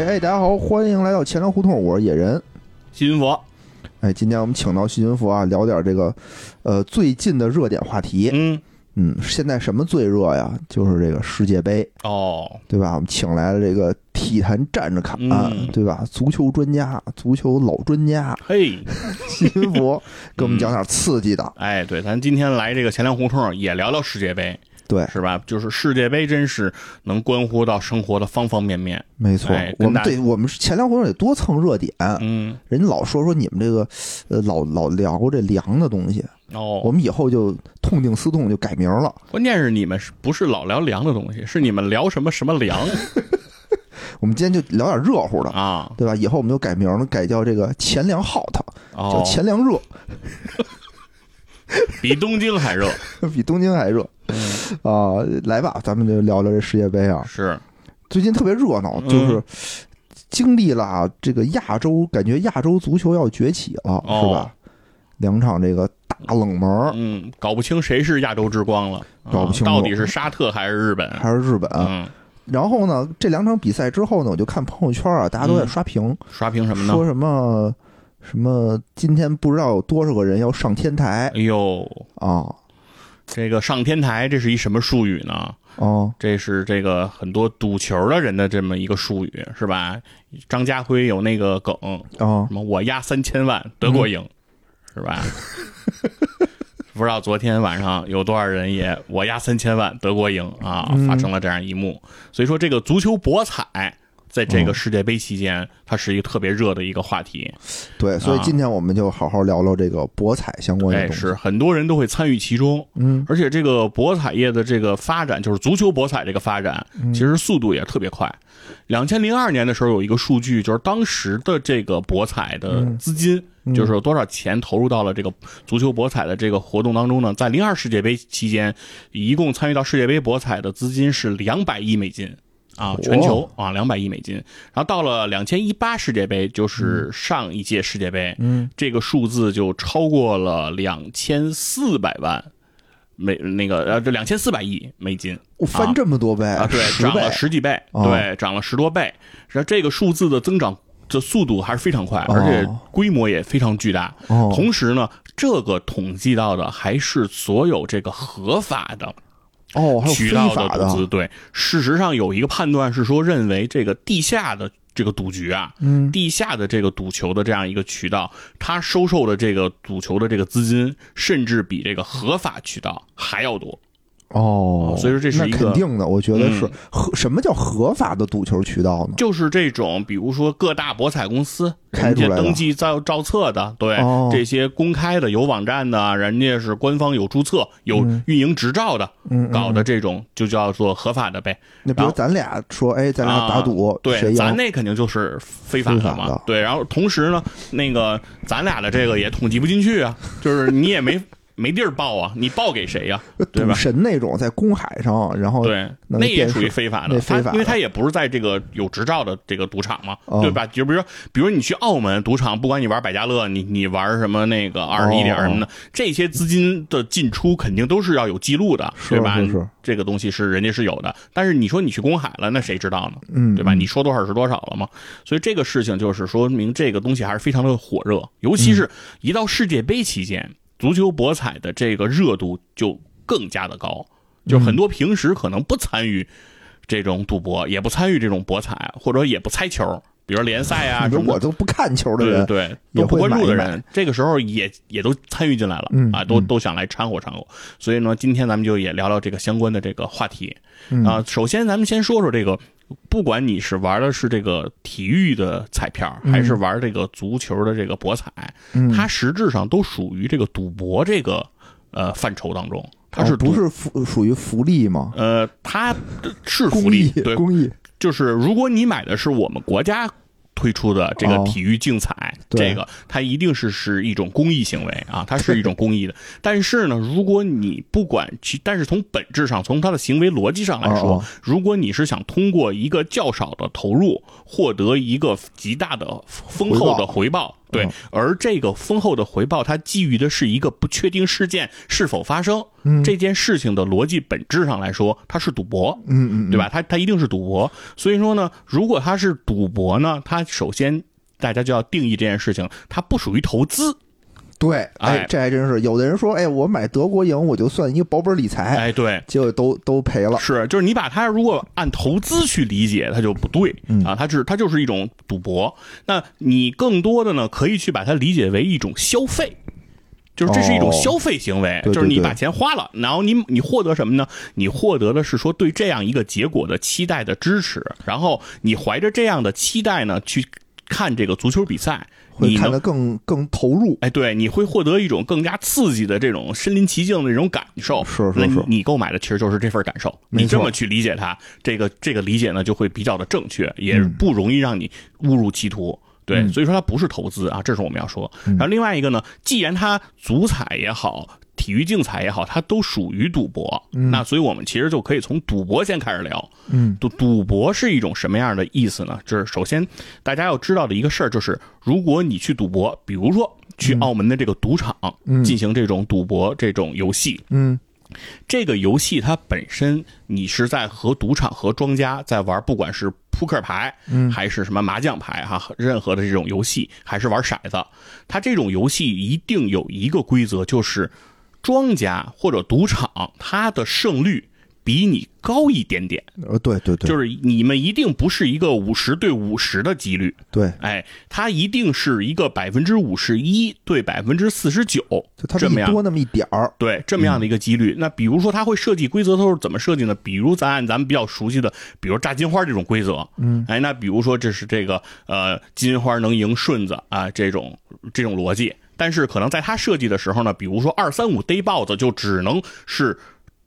喂，哎，大家好，欢迎来到钱粮胡同，我是野人。西云佛，哎，今天我们请到细菌佛啊，聊点这个，呃，最近的热点话题。嗯，嗯，现在什么最热呀？就是这个世界杯，哦，对吧？我们请来了这个体坛站着看，嗯对吧？足球专家，足球老专家嘿，细菌佛，给我们讲点刺激的。哎，对，咱今天来这个钱粮胡同也聊聊世界杯，对，是吧？就是世界杯真是能关乎到生活的方方面面。没错哎，我们对我们是前两回得多蹭热点，嗯，人家老说说你们这个，呃，老老聊这凉的东西，哦我哦，们以后就痛定思痛，就改名了。关键是你们是不是老聊凉的东西？是你们聊什么什么凉 我们今天就聊点热乎的，啊？对吧？以后我们就改名了，改叫这个钱粮 hot，叫哦，钱粮热，比东京还热。比东京还热嗯，啊！来吧，咱们就聊聊这世界杯啊。是，最近特别热闹，嗯就是经历了啊这个亚洲，感觉亚洲足球要崛起了，哦是吧？两场这个大冷门嗯，搞不清谁是亚洲之光了，啊搞不清楚到底是沙特还是日本？还是日本，嗯，然后呢，这两场比赛之后呢，我就看朋友圈啊，大家都在嗯刷屏，刷屏什么呢？说什么什么今天不知道有多少个人要上天台哎呦，啊这个上天台，这是一什么术语呢？哦这是这个很多赌球的人的这么一个术语，是吧？张家辉有那个梗，哦！什么我押三千万德国赢，是吧？不知道昨天晚上有多少人也我押三千万德国赢啊，嗯发生了这样一幕。所以说，这个足球博彩在这个嗯世界杯期间，它是一个特别热的一个话题。对，所以啊今天我们就好好聊聊这个博彩相关的哎，东西。是很多人都会参与其中，嗯而且这个博彩业的这个发展，就是足球博彩这个发展，嗯其实速度也特别快。两千零二年的时候有一个数据，就是当时的这个博彩的资金，嗯就是有多少钱投入到了这个足球博彩的这个活动当中呢？在零二世界杯期间，一共参与到世界杯博彩的资金是两百亿美金。啊，全球啊，两百亿美金。然后到了两千一八世界杯，就是上一届世界杯，嗯，这个数字就超过了两千四百万美那个呃，这两千四百亿美金我翻这么多倍啊，对，涨了十几倍，哦对，涨了十多倍。然后这个数字的增长的速度还是非常快，哦而且规模也非常巨大。哦，同时呢，这个统计到的还是所有这个合法的哦，渠道的赌资。对，事实上有一个判断是说，认为这个地下的这个赌局啊，嗯地下的这个赌球的这样一个渠道，它收受的这个赌球的这个资金，甚至比这个合法渠道还要多。哦，所以说这是一个肯定的，我觉得是嗯合什么叫合法的赌球渠道呢？就是这种，比如说各大博彩公司，人开出来登记造造册的，对、哦这些公开的有网站的，人家是官方有注册、有运营执照的，搞的这种就叫做合法的呗。那比如咱俩说，哎，咱俩打赌，谁对，咱那肯定就是非法的嘛。的对，然后同时呢，那个咱俩的这个也统计不进去啊，就是你也没没地儿报啊，你报给谁呀、对吧赌神那种在公海上，然后对，那那也属于非法的，非法因为他也不是在这个有执照的这个赌场嘛，哦对吧？就比如说，比如你去澳门赌场，不管你玩百家乐，你你玩什么那个二十一点什么的，这些资金的进出肯定都是要有记录的，对吧？是是这个东西是人家是有的，但是你说你去公海了，那谁知道呢？嗯，对吧？你说多少是多少了嘛。所以这个事情就是说明这个东西还是非常的火热，尤其是一到世界杯期间，足球博彩的这个热度就更加的高。就很多平时可能不参与这种赌博，也不参与这种博彩，或者也不猜球，比如联赛啊 你说什么。我都不看球的人，对，都不关注的人，这个时候也也都参与进来了、嗯啊，都嗯都想来掺和掺和。所以呢，今天咱们就也聊聊这个相关的这个话题。嗯啊，首先咱们先说说这个，不管你是玩的是这个体育的彩票，还是玩这个足球的这个博彩，嗯它实质上都属于这个赌博这个呃范畴当中。它是不是福属于福利吗？呃，它是福利对，公益，就是如果你买的是我们国家推出的这个哦体育竞彩，对这个它一定是是一种公益行为啊，它是一种公益的。但是呢，如果你不管其，但是从本质上，从它的行为逻辑上来说，哦哦如果你是想通过一个较少的投入获得一个极大的丰厚的回报。对嗯，而这个丰厚的回报，它基于的是一个不确定事件是否发生。嗯这件事情的逻辑本质上来说，它是赌博。嗯嗯，对吧？它它一定是赌博，所以说呢，如果它是赌博呢，它首先大家就要定义这件事情，它不属于投资。对，哎哎，这还真是。有的人说，哎，我买德国赢，我就算一个保本理财，哎，对，结果都都赔了。是，就是你把它如果按投资去理解，它就不对嗯啊，它是它就是一种赌博。那你更多的呢，可以去把它理解为一种消费。就是这是一种哦消费行为，对对对就是你把钱花了，然后你你获得什么呢？你获得的是说对这样一个结果的期待的支持，然后你怀着这样的期待呢去看这个足球比赛，会看得更更投入。哎，对，你会获得一种更加刺激的这种身临其境的这种感受。是是是你购买的其实就是这份感受。你这么去理解它，这个这个理解呢就会比较的正确，也嗯不容易让你误入歧途。对，嗯所以说它不是投资啊，这是我们要说。然后另外一个呢，既然它足彩也好，体育竞彩也好，它都属于赌博，那所以我们其实就可以从赌博先开始聊。嗯，赌赌博是一种什么样的意思呢？就是首先大家要知道的一个事儿，就是如果你去赌博，比如说去澳门的这个赌场嗯。进行这种赌博这种游戏，嗯。这个游戏它本身你是在和赌场和庄家在玩，不管是扑克牌，嗯。还是什么麻将牌哈，任何的这种游戏，还是玩骰子，它这种游戏一定有一个规则，就是庄家或者赌场它的胜率比你高一点点，呃，对对对，就是你们一定不是一个五十对五十的几率，对，哎，它一定是一个百分之五十一对百分之四十九这么样多那么一点儿。对，这么样的一个几率。那比如说，它会设计规则都是怎么设计呢？比如咱按咱们比较熟悉的，比如炸金花这种规则，嗯，哎，那比如说这是这个呃金花能赢顺子啊这种这种逻辑。但是可能在它设计的时候呢，比如说二三五逮豹子就只能是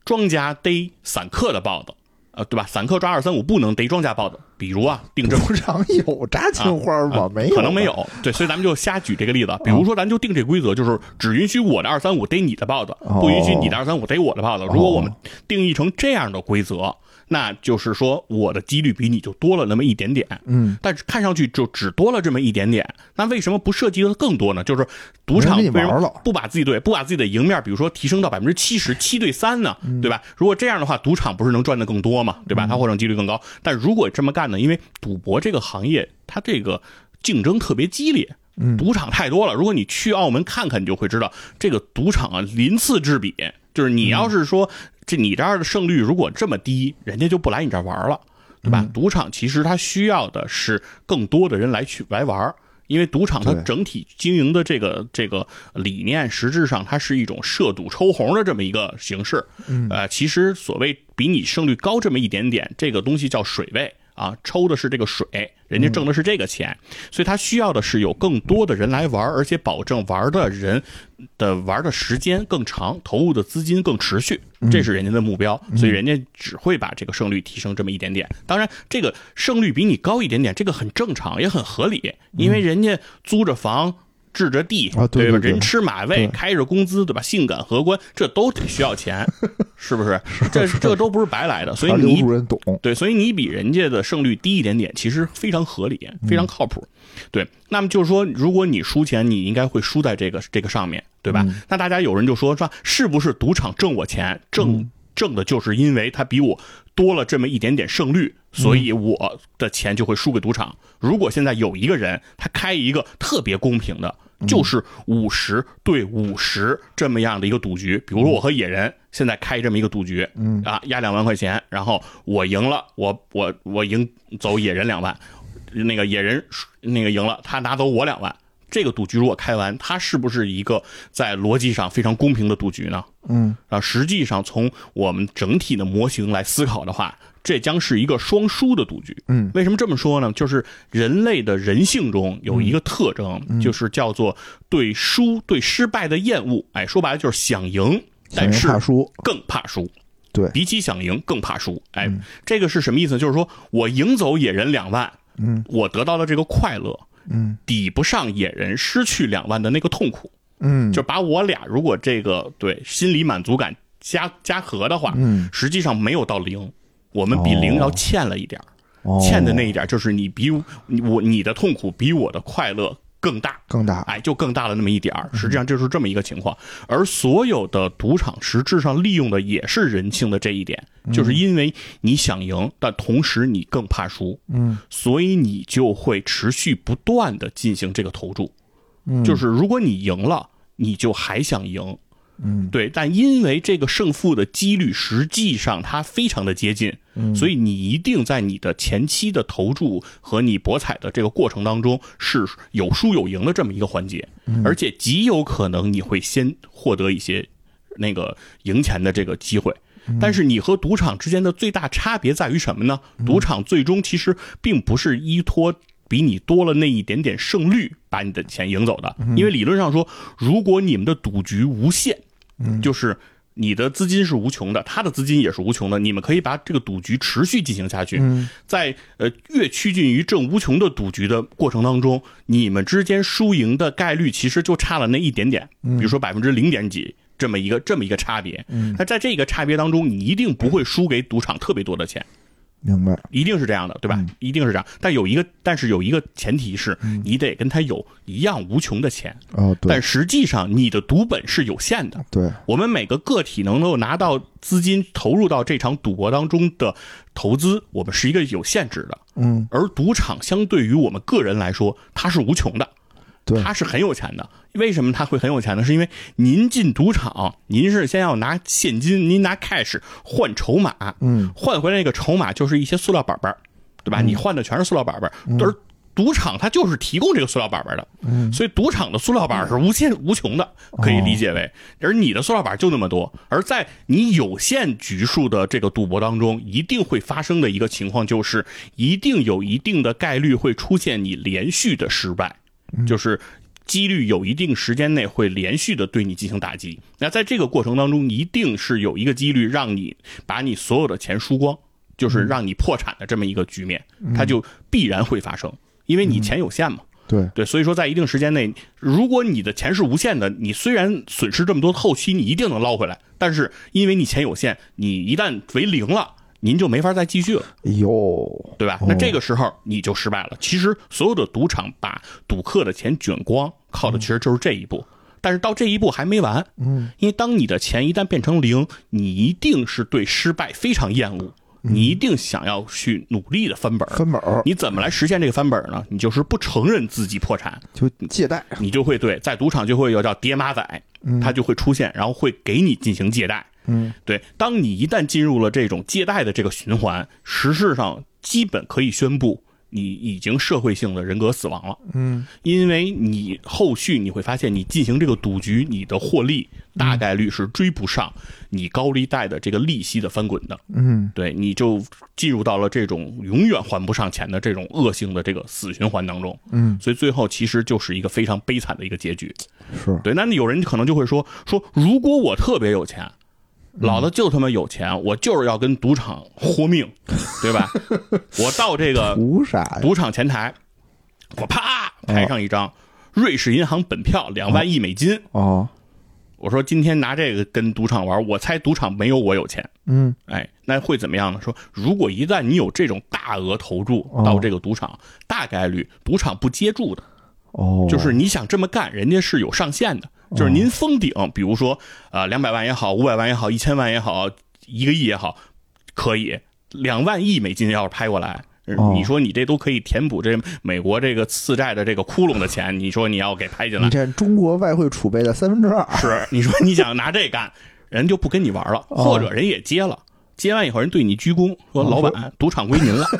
庄家逮散客的豹子，呃，对吧？散客抓二三五不能逮庄家豹子。比如啊，定这么赌场有炸金花吗？啊没有，可能没。有。对，所以咱们就瞎举这个例子。比如说，咱就定这规则，就是只允许我的二三五逮你的豹子，哦不允许你的二三五逮我的豹子。如果我们定义成这样的规则，那就是说我的几率比你就多了那么一点点。嗯，但是看上去就只多了这么一点点。那为什么不设计的更多呢？就是赌场为什么不把自己对不把自己的赢面，比如说提升到百分之七十七对三呢？嗯对吧？如果这样的话，赌场不是能赚的更多嘛？对吧？它获胜几率更高。但如果这么干呢？因为赌博这个行业，它这个竞争特别激烈。嗯赌场太多了。如果你去澳门看看，你就会知道，这个赌场啊鳞次栉比。就是你要是说这你这儿的胜率如果这么低，人家就不来你这儿玩了，对吧？赌场其实它需要的是更多的人来去来玩儿。因为赌场它整体经营的这个这个理念，实质上它是一种涉赌抽红的这么一个形式。嗯呃，其实所谓比你胜率高这么一点点，这个东西叫水位啊，抽的是这个水，人家挣的是这个钱，所以他需要的是有更多的人来玩，而且保证玩的人的玩的时间更长，投入的资金更持续，这是人家的目标，所以人家只会把这个胜率提升这么一点点。当然，这个胜率比你高一点点，这个很正常，也很合理，因为人家租着房。置着地，啊对对对人吃马喂，开着工资，对吧？性感荷官，这都得需要钱，是不是？这这都不是白来的，所以你。对，所以你比人家的胜率低一点点，其实非常合理，非常靠谱。对，那么就是说，如果你输钱，你应该会输在这个这个上面，对吧？那大家有人就说说，是不是赌场挣我钱，挣挣的就是因为他比我多了这么一点点胜率，所以我的钱就会输给赌场。如果现在有一个人，他开一个特别公平的。就是五十对五十这么样的一个赌局，比如说我和野人现在开这么一个赌局，嗯啊，压两万块钱，然后我赢了，我我我赢走野人两万，那个野人那个赢了，他拿走我两万。这个赌局如果开完，它是不是一个在逻辑上非常公平的赌局呢？嗯啊，实际上从我们整体的模型来思考的话，这将是一个双输的赌局。嗯为什么这么说呢？就是人类的人性中有一个特征，嗯就是叫做对输、对失败的厌恶。哎，说白了就是想赢，但是怕输。更怕输。对比起想赢更怕输。哎，这个是什么意思？就是说我赢走野人两万，嗯我得到的这个快乐，嗯抵不上野人失去两万的那个痛苦。嗯，就把我俩如果这个对心理满足感加加和的话，嗯实际上没有到零，我们比零哦要欠了一点儿。哦欠的那一点就是你比我你的痛苦比我的快乐更大。更大，哎，就更大了那么一点儿。实际上就是这么一个情况，而所有的赌场实质上利用的也是人性的这一点，就是因为你想赢，但同时你更怕输，嗯所以你就会持续不断的进行这个投注。嗯，就是如果你赢了，你就还想赢，嗯对，但因为这个胜负的几率实际上它非常的接近，嗯所以你一定在你的前期的投注和你博彩的这个过程当中是有输有赢的这么一个环节，嗯而且极有可能你会先获得一些那个赢钱的这个机会。嗯但是你和赌场之间的最大差别在于什么呢？赌场最终其实并不是依托比你多了那一点点胜率把你的钱赢走的，因为理论上说，如果你们的赌局无限，就是你的资金是无穷的，他的资金也是无穷的，你们可以把这个赌局持续进行下去。在呃越趋近于正无穷的赌局的过程当中，你们之间输赢的概率其实就差了那一点点，比如说百分之零点几。这么一个这么一个差别，那在这个差别当中，你一定不会输给赌场特别多的钱，明白，一定是这样的，对吧？一定是这样。但有一个，但是有一个前提是，你得跟他有一样无穷的钱，哦，对但实际上你的赌本是有限的。对，我们每个个体能够拿到资金投入到这场赌博当中的投资，我们是一个有限制的。嗯，而赌场相对于我们个人来说，它是无穷的，对。它是很有钱的。为什么？他会很有钱呢？是因为您进赌场，您是先要拿现金，您拿 cash 换筹码，嗯，换回来那个筹码就是一些塑料板板，对吧？你换的全是塑料板板，而赌场它就是提供这个塑料板板的，嗯。所以赌场的塑料板是无限无穷的，可以理解为，而你的塑料板就那么多，而在你有限局数的这个赌博当中，一定会发生的一个情况就是，一定有一定的概率会出现你连续的失败，就是。几率有一定时间内会连续的对你进行打击，那在这个过程当中，一定是有一个几率让你把你所有的钱输光，就是让你破产的这么一个局面，它就必然会发生，因为你钱有限嘛。对，对，所以说在一定时间内，如果你的钱是无限的，你虽然损失这么多，后期你一定能捞回来，但是因为你钱有限，你一旦为零了，您就没法再继续了。哎呦，对吧？那这个时候你就失败了。其实所有的赌场把赌客的钱卷光，靠的其实就是这一步。但是到这一步还没完，嗯，因为当你的钱一旦变成零，你一定是对失败非常厌恶，你一定想要去努力的翻本儿。翻本儿你怎么来实现这个翻本儿呢？你就是不承认自己破产，就借贷，你就会对在赌场就会有叫爹妈仔，他就会出现，然后会给你进行借贷。嗯，对，当你一旦进入了这种借贷的这个循环，实质上基本可以宣布你已经社会性的人格死亡了。嗯，因为你后续你会发现，你进行这个赌局，你的获利大概率是追不上你高利贷的这个利息的翻滚的。嗯，对，你就进入到了这种永远还不上钱的这种恶性的这个死循环当中。嗯，所以最后其实就是一个非常悲惨的一个结局。是，对，那有人可能就会说说，如果我特别有钱，老子就他妈有钱，我就是要跟赌场豁命，对吧？我到这个？赌场前台，我啪拍上一张瑞士银行本票两万亿美金，哦，我说今天拿这个跟赌场玩，我猜赌场没有我有钱。嗯，哎，那会怎么样呢？说如果一旦你有这种大额投注哦到这个赌场，大概率赌场不接住的。哦，就是你想这么干，人家是有上限的。就是您封顶，比如说呃两百万也好，五百万也好，一千万也好，一个亿也好，可以两万亿美金要是拍过来。你说你这都可以填补这美国这个次债的这个窟窿的钱，你说你要给拍进来你，占中国外汇储备的三分之二，是你说你想拿这干，人就不跟你玩了，哦。或者人也接了，接完以后人对你鞠躬，说哦老板，赌场归您了。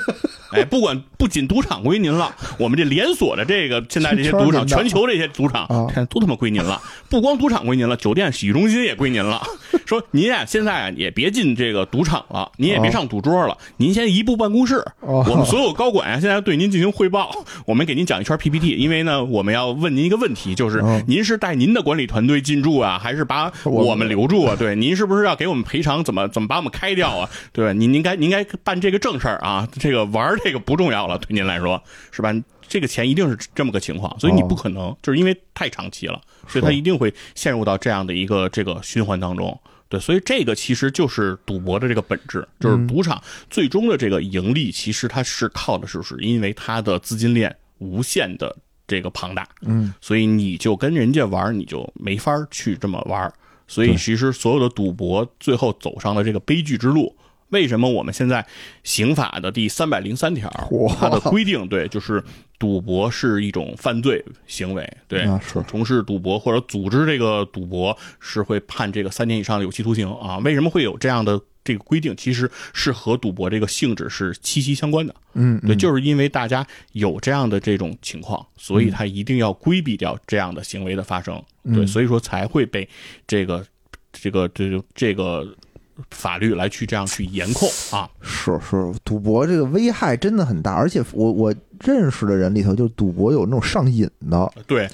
哎，不管不仅赌场归您了，我们这连锁的这个现在这些赌场，全球这些赌场都他妈归您了。不光赌场归您了，酒店洗浴中心也归您了。说您啊，现在啊也别进这个赌场了，您也别上赌桌了，您先移步办公室。哦我们所有高管啊，现在对您进行汇报，我们给您讲一圈 PPT，因为呢，我们要问您一个问题，就是哦您是带您的管理团队进驻啊，还是把我我们留住啊？对，您是不是要给我们赔偿？怎么怎么把我们开掉啊？对吧？您应该您该办这个正事儿啊，这个玩儿这个不重要了，对您来说是吧？这个钱一定是这么个情况，所以你不可能，就是因为太长期了，所以他一定会陷入到这样的一个这个循环当中。对，所以这个其实就是赌博的这个本质，就是赌场最终的这个盈利，其实它是靠的是，是因为它的资金链无限的这个庞大，嗯所以你就跟人家玩儿，你就没法儿去这么玩儿。所以其实所有的赌博最后走上了这个悲剧之路。为什么我们现在刑法的第三百零三条它的规定，对，就是赌博是一种犯罪行为，对从事赌博或者组织这个赌博是会判这个三年以上的有期徒刑啊。为什么会有这样的这个规定？其实是和赌博这个性质是息息相关的。嗯，对，嗯就是因为大家有这样的这种情况，所以他一定要规避掉这样的行为的发生。对，嗯所以说才会被这个这个这个这个法律来去这样去严控啊。是是，赌博这个危害真的很大，而且我我认识的人里头，就赌博有那种上瘾的，对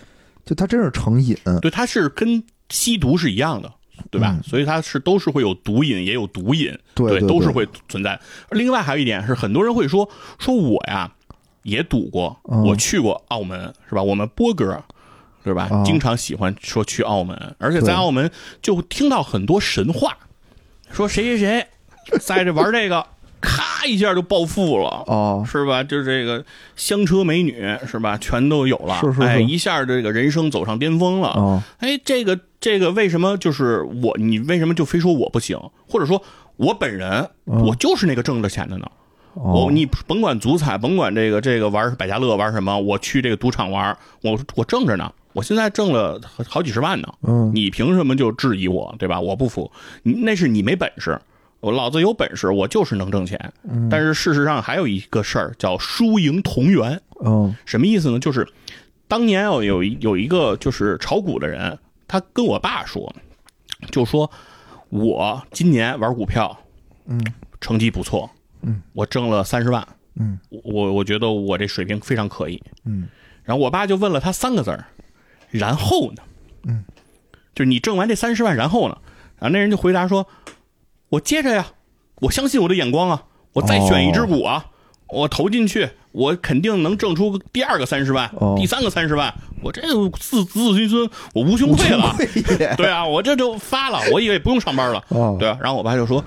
就他真是成瘾。对，他是跟吸毒是一样的。对吧？嗯所以它是都是会有毒瘾，也有毒瘾，对对对都是会存在。另外还有一点是，很多人会说说我呀也赌过，嗯我去过澳门，是吧？我们波哥。对吧？啊经常喜欢说去澳门，而且在澳门就听到很多神话，说谁谁谁在这玩这个，咔一下就暴富了，哦，是吧？就这个香车美女是吧，全都有了，是是是哎，一下这个人生走上巅峰了。哦，哎，这个这个为什么就是我？你为什么就非说我不行？或者说我本人，嗯我就是那个挣着钱的呢？哦我，你甭管足彩，甭管这个这个玩百家乐玩什么，我去这个赌场玩，我我挣着呢。我现在挣了好几十万呢，嗯，你凭什么就质疑我，对吧？我不服，那是你没本事，我老子有本事，我就是能挣钱。嗯但是事实上还有一个事儿叫输赢同源，嗯什么意思呢？就是当年有有一有一个就是炒股的人，他跟我爸说，就说我今年玩股票，嗯，成绩不错，嗯，我挣了三十万，嗯，我我觉得我这水平非常可以，嗯，然后我爸就问了他三个字儿，然后呢？嗯，就是你挣完这三十万，然后呢？然后那人就回答说，我接着呀，我相信我的眼光啊，我再选一只股啊，我投进去，我肯定能挣出第二个三十万，哦第三个三十万，我这自子子孙孙，我无穷匮了。对 对啊，我这就发了，我以为不用上班了。哦，对啊，然后我爸就说，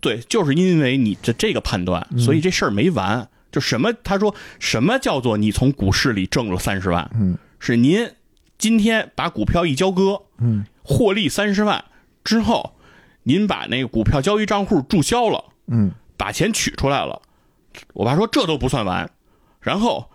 对，就是因为你这这个判断，所以这事儿没完。就什么？他说什么叫做你从股市里挣了三十万？嗯，是您今天把股票一交割，嗯，获利三十万之后，您把那个股票交易账户注销了，嗯把钱取出来了。我爸说这都不算完，然后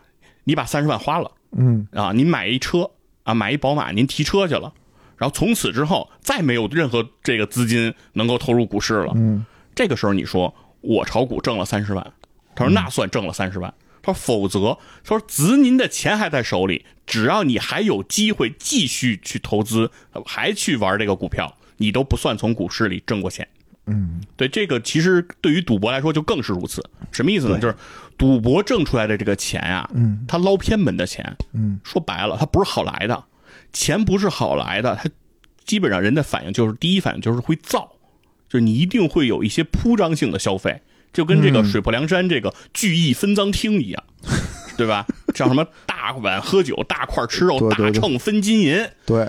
你把三十万花了。嗯啊，您买一车啊，买一宝马，您提车去了，然后从此之后再没有任何这个资金能够投入股市了。嗯这个时候你说我炒股挣了三十万，他说那算挣了三十万。他说否则，他说子您的钱还在手里，只要你还有机会继续去投资，还去玩这个股票，你都不算从股市里挣过钱。嗯对这个，其实对于赌博来说就更是如此。什么意思呢？就是赌博挣出来的这个钱啊，嗯他捞偏门的钱，嗯，说白了，它不是好来的，钱不是好来的，它基本上人的反应就是第一反应就是会造，就是你一定会有一些铺张性的消费，就跟这个嗯水泊梁山这个聚义分赃厅一样，对吧？像什么大碗喝酒、大块吃肉、对对对大秤分金银，对，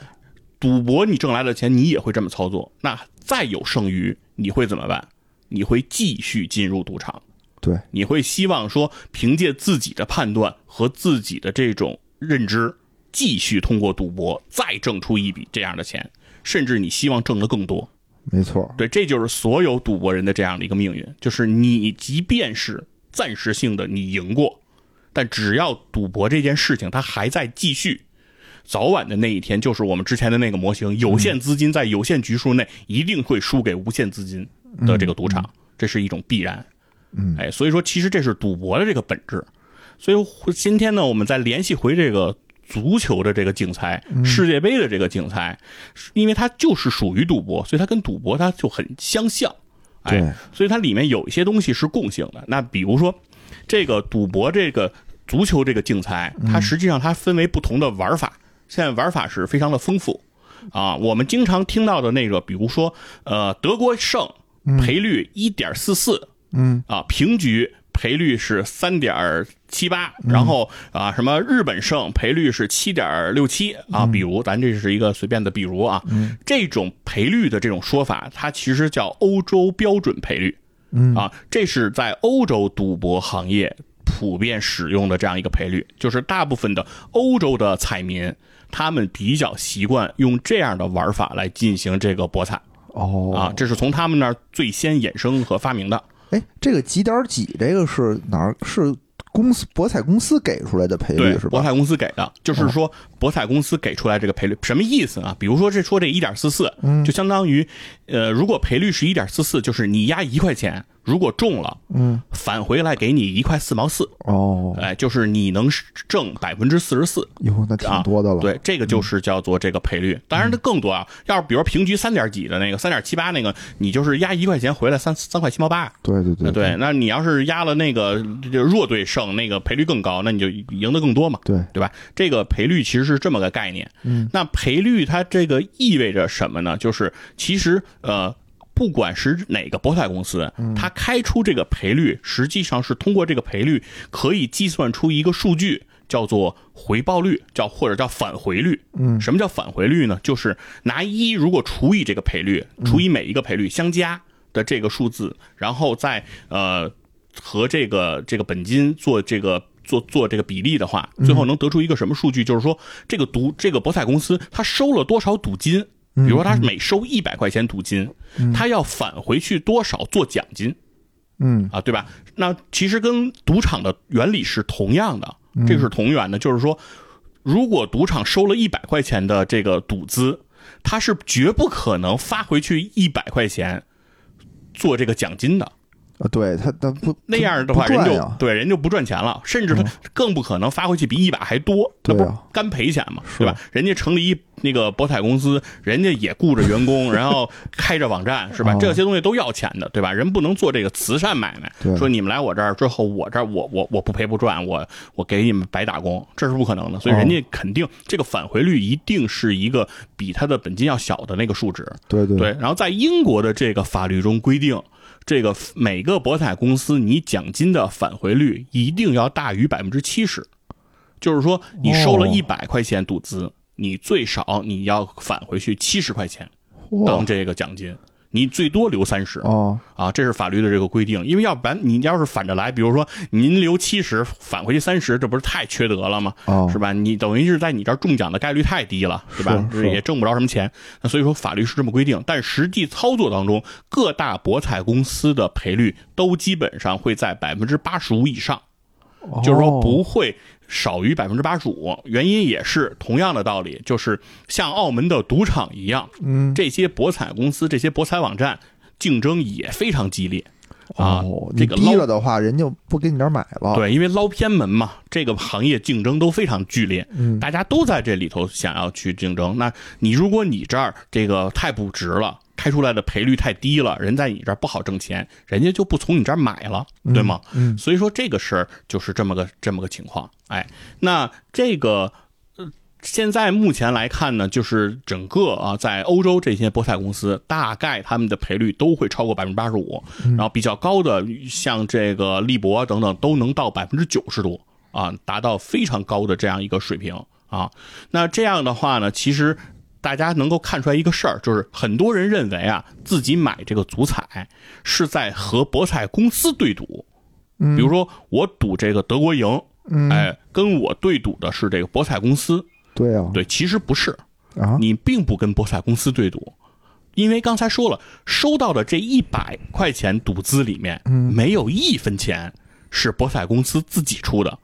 赌博你挣来的钱你也会这么操作，那再有剩余你会怎么办？你会继续进入赌场。对，你会希望说凭借自己的判断和自己的这种认知，继续通过赌博再挣出一笔这样的钱，甚至你希望挣得更多。没错，对，这就是所有赌博人的这样的一个命运，就是你即便是暂时性的你赢过，但只要赌博这件事情它还在继续，早晚的那一天就是我们之前的那个模型，有限资金在有限局数内一定会输给无限资金的这个赌场，这是一种必然。嗯哎，所以说其实这是赌博的这个本质。所以今天呢，我们再联系回这个足球的这个竞猜，世界杯的这个竞猜，因为它就是属于赌博，所以它跟赌博它就很相像。对哎，所以它里面有一些东西是共性的。那比如说，这个赌博这个足球这个竞猜，它实际上它分为不同的玩法，现在玩法是非常的丰富。啊。我们经常听到的那个，比如说呃，德国胜赔率一点四四，嗯。啊，平局赔率是三点七八，然后啊，什么日本胜赔率是七点六七啊，比如咱这是一个随便的比如啊，这种赔率的这种说法，它其实叫欧洲标准赔率。嗯。啊，这是在欧洲赌博行业普遍使用的这样一个赔率，就是大部分的欧洲的彩民，他们比较习惯用这样的玩法来进行这个博彩哦啊，这是从他们那儿最先衍生和发明的。哎，这个几点几，这个是哪儿？是公司博彩公司给出来的赔率，是吧？博彩公司给的，就是说博彩公司给出来这个赔率什么意思啊？比如说这说这一点四四，嗯就相当于，呃，如果赔率是一点四四，就是你压一块钱，如果中了，嗯，返回来给你一块四毛四，哦，哎，就是你能挣百分之四十四。哟，那挺多的了。对，这个就是叫做这个赔率。当然，它更多啊。要是比如平局三点几的那个，三点七八那个，你就是压一块钱回来三三块七毛八。对对对对，那你要是压了那个这弱队胜，那个赔率更高，那你就赢得更多嘛，对，对吧？这个赔率其实是这么个概念。嗯，那赔率它这个意味着什么呢？就是其实呃。不管是哪个博彩公司，它开出这个赔率，实际上是通过这个赔率可以计算出一个数据，叫做回报率，叫或者叫返回率。嗯，什么叫返回率呢？就是拿一如果除以这个赔率，除以每一个赔率相加的这个数字，然后再呃和这个这个本金做这个做做这个比例的话，最后能得出一个什么数据？就是说这个赌这个博彩公司它收了多少赌金，比如说他每收一百块钱赌金，他要返回去多少做奖金嗯啊，对吧？那其实跟赌场的原理是同样的，这个是同源的，就是说，如果赌场收了一百块钱的这个赌资，他是绝不可能发回去一百块钱做这个奖金的。啊，对他他不那样的话，人就对人就不赚钱了，甚至他更不可能发回去比一百还多，那不干赔钱嘛，是对吧？人家成立一那个博彩公司，人家也雇着员工，然后开着网站，是吧哦？这些东西都要钱的，对吧？人不能做这个慈善买卖对，说你们来我这儿之后，我这儿我我我不赔不赚，我我给你们白打工，这是不可能的。所以哦人家肯定这个返回率一定是一个比他的本金要小的那个数值。对对对，然后在英国的这个法律中规定，这个每个博彩公司你奖金的返回率一定要大于百分之七十，就是说你收了哦。一百块钱赌资，你最少你要返回去七十块钱哇。当这个奖金，你最多留三十。哦啊，这是法律的这个规定，因为要不然你要是反着来，比如说您留七十，返回去三十，这不是太缺德了吗？哦是吧？你等于是在你这儿中奖的概率太低了，是吧？是是也挣不着什么钱。那所以说法律是这么规定，但实际操作当中，各大博彩公司的赔率都基本上会在百分之八十五以上，就是说不会少于百分之八十五。原因也是同样的道理，就是像澳门的赌场一样，嗯这些博彩公司、这些博彩网站竞争也非常激烈。啊哦，这个低了的话，人就不给你这儿买了。，对，因为捞偏门嘛，这个行业竞争都非常剧烈，嗯大家都在这里头想要去竞争。那你如果你这儿这个太不值了，开出来的赔率太低了，人在你这儿不好挣钱，人家就不从你这儿买了，对吗？嗯所以说这个事儿就是这么个这么个情况。哎，那这个。呃现在目前来看呢，就是整个啊，在欧洲这些博彩公司，大概他们的赔率都会超过百分之八十五，然后比较高的像这个利博等等，都能到百分之九十多啊，达到非常高的这样一个水平啊。那这样的话呢，其实大家能够看出来一个事儿，就是很多人认为啊，自己买这个足彩是在和博彩公司对赌，嗯。比如说我赌这个德国赢，嗯，哎，跟我对赌的是这个博彩公司，对啊，对，其实不是，啊，你并不跟博彩公司对赌，因为刚才说了，收到的这一百块钱赌资里面，嗯。没有一分钱是博彩公司自己出的，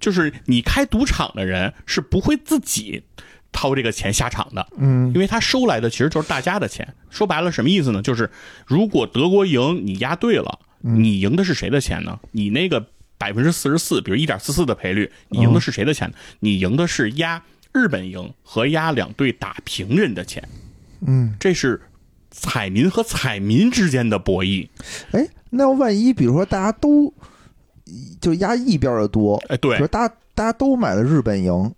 就是你开赌场的人是不会自己掏这个钱下场的，嗯因为他收来的其实就是大家的钱。说白了，什么意思呢？就是如果德国赢，你押对了，嗯你赢的是谁的钱呢？你那个百分之四十四，比如一点四四的赔率，你赢的是谁的钱？你赢的是押日本赢和押两队打平人的钱，嗯，这是彩民和彩民之间的博弈。哎，那要万一比如说大家都就压一边的多，哎，对大家大家都买了日本赢，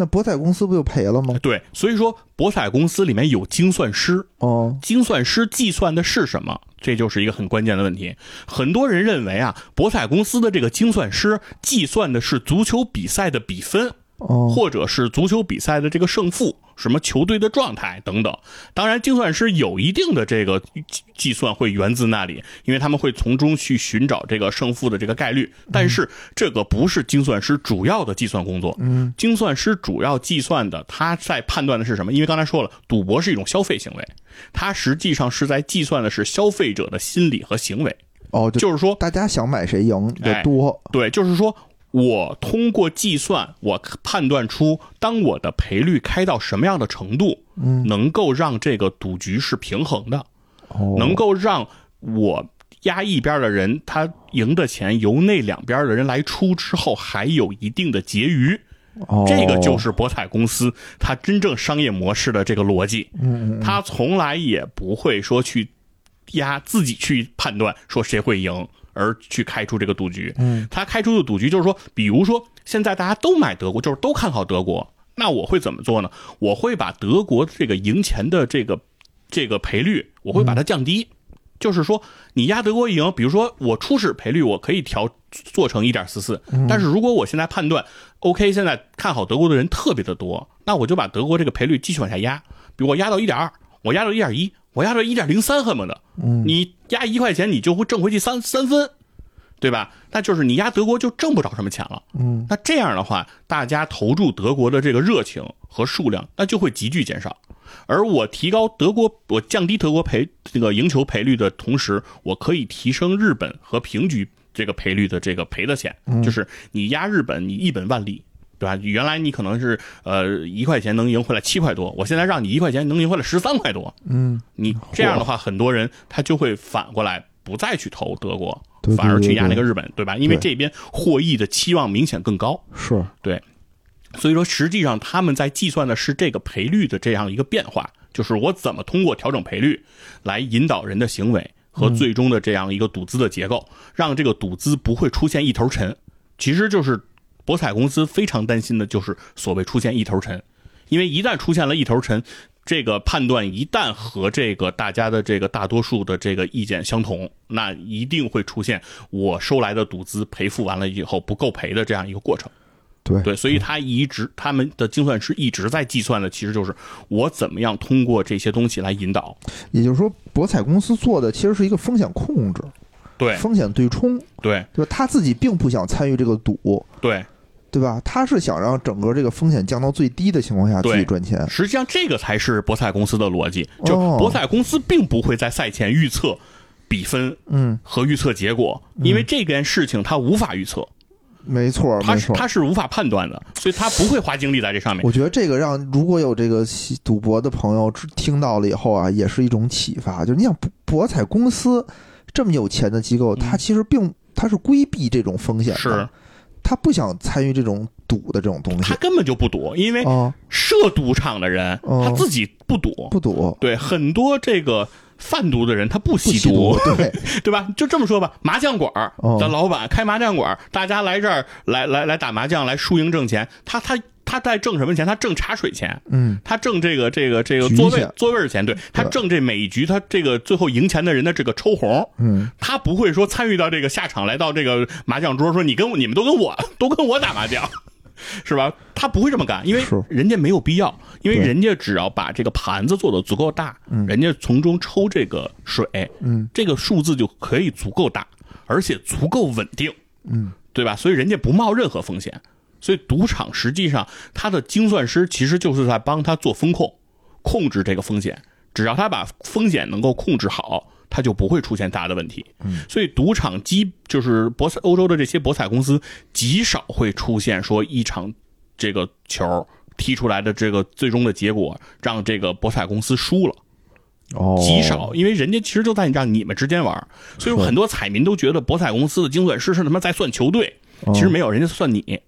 那博彩公司不就赔了吗？对，所以说博彩公司里面有精算师，哦，精算师计算的是什么？这就是一个很关键的问题。很多人认为啊，博彩公司的这个精算师计算的是足球比赛的比分，哦，或者是足球比赛的这个胜负，什么球队的状态等等。当然，精算师有一定的这个计计算会源自那里，因为他们会从中去寻找这个胜负的这个概率。但是这个不是精算师主要的计算工作。嗯，精算师主要计算的，他在判断的是什么？因为刚才说了，赌博是一种消费行为，他实际上是在计算的是消费者的心理和行为。哦，就是说，大家想买谁赢的哎多，对，就是说我通过计算，我判断出当我的赔率开到什么样的程度，嗯，能够让这个赌局是平衡的，哦，能够让我压一边的人他赢的钱由那两边的人来出之后，还有一定的结余。哦。这个就是博彩公司它真正商业模式的这个逻辑。嗯嗯。他从来也不会说去压自己去判断说谁会赢，而去开出这个赌局。嗯，他开出的赌局就是说，比如说现在大家都买德国，就是都看好德国，那我会怎么做呢？我会把德国这个赢钱的这个这个赔率，我会把它降低。就是说，你压德国赢，比如说我初始赔率我可以调做成一点四四，但是如果我现在判断，OK，现在看好德国的人特别的多，那我就把德国这个赔率继续往下压，比如我压到一点二，我压到一点一，我压到一点零三，恨不得，嗯你压一块钱，你就会挣回去三三分，对吧？那就是你压德国就挣不着什么钱了。嗯那这样的话，大家投注德国的这个热情和数量，那就会急剧减少。而我提高德国，我降低德国赔这个赢球赔率的同时，我可以提升日本和平局这个赔率的这个赔的钱，就是你压日本，你一本万利。对吧？原来你可能是呃一块钱能赢回来七块多，我现在让你一块钱能赢回来十三块多，嗯，你这样的话，很多人他就会反过来不再去投德国，对对反而去压那个日本，对吧？因为这边获益的期望明显更高。是，对，所以说实际上他们在计算的是这个赔率的这样一个变化，就是我怎么通过调整赔率来引导人的行为和最终的这样一个赌资的结构，让这个赌资不会出现一头沉。其实就是博彩公司非常担心的就是所谓出现一头沉，因为一旦出现了一头沉。这个判断一旦和这个大家的这个大多数的这个意见相同，那一定会出现我收来的赌资赔付完了以后不够赔的这样一个过程。对对，所以他一直他们的精算师一直在计算的，其实就是我怎么样通过这些东西来引导。也就是说，博彩公司做的其实是一个风险控制、对风险对冲，对对吧？他自己并不想参与这个赌，对，对吧？他是想让整个这个风险降到最低的情况下自己赚钱。实际上这个才是博彩公司的逻辑，就哦博彩公司并不会在赛前预测比分嗯，和预测结果，因为这件事情他无法预测，没错，他是没错。它是无法判断的，所以他不会花精力在这上面。我觉得这个让如果有这个赌博的朋友听到了以后啊，也是一种启发。就是你想博博彩公司这么有钱的机构，它其实并它是规避这种风险的，是他不想参与这种赌的这种东西。他根本就不赌，因为啊，设赌场的人哦。他自己不赌，不赌。对很多这个贩毒的人他不不吸吸毒，对，对吧？就这么说吧，麻将馆的老板开麻将馆儿，大家来这儿来来来打麻将，来输赢挣钱。他他他在挣什么钱？他挣茶水钱，嗯，他挣这个这个这个座位座位钱，对。他挣这每一局他这个最后赢钱的人的这个抽红。嗯，他不会说参与到这个下场，来到这个麻将桌，说你跟我你们都跟我 都跟我打麻将，是吧？他不会这么干，因为人家没有必要，因为人家只要把这个盘子做的足够大，人家从中抽这个水，嗯，这个数字就可以足够大，而且足够稳定，嗯，对吧？所以人家不冒任何风险。所以赌场实际上他的精算师其实就是在帮他做风控，控制这个风险。只要他把风险能够控制好，他就不会出现大的问题。嗯，所以赌场基就是博彩欧洲的这些博彩公司极少会出现说一场这个球踢出来的这个最终的结果让这个博彩公司输了。哦，极少，因为人家其实就在让你们之间玩，所以是很多彩民都觉得博彩公司的精算师是他妈在算球队，哦其实没有，人家算你，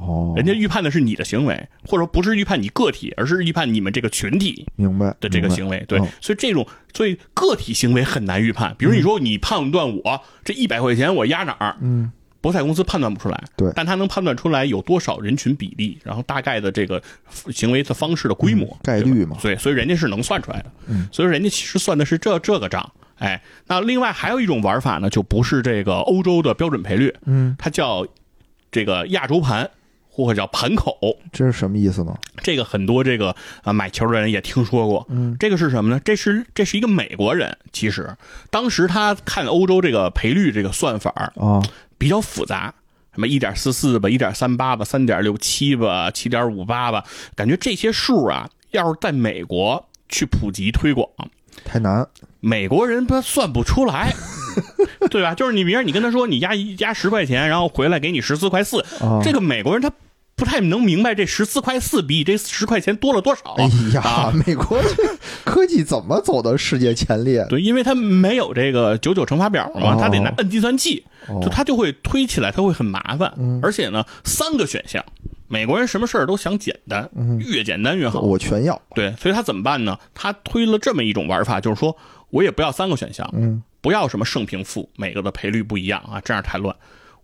哦，人家预判的是你的行为，或者说不是预判你个体，而是预判你们这个群体明白的这个行为。对。哦，所以这种所以个体行为很难预判。比如你说你判断我这一百块钱我压哪儿，嗯，博彩公司判断不出来，对。但他能判断出来有多少人群比例，然后大概的这个行为的方式的规模、嗯概率嘛。对所以所以人家是能算出来的，嗯，所以人家其实算的是这这个账。哎，那另外还有一种玩法呢，就不是这个欧洲的标准赔率，嗯，它叫这个亚洲盘或者叫盘口。这是什么意思呢？这个很多这个啊买球的人也听说过。嗯，这个是什么呢？这是这是一个美国人，其实当时他看欧洲这个赔率这个算法啊，比较复杂，什么一点四四吧，一点三八吧，三点六七吧，七点五八吧，感觉这些数啊，要是在美国去普及推广，太难，美国人他算不出来。对吧？就是你，比如你跟他说你压压十块钱，然后回来给你十四块四，啊这个美国人他不太能明白这十四块四比这十块钱多了多少。哎呀，啊美国这科技怎么走到世界前列？对，因为他没有这个九九乘法表嘛，哦他得拿摁计算器，哦就他就会推起来，他会很麻烦。嗯而且呢，三个选项，美国人什么事儿都想简单，嗯越简单越好。我全要，对，所以他怎么办呢？他推了这么一种玩法，就是说我也不要三个选项，嗯不要什么胜平负，每个的赔率不一样啊，这样太乱。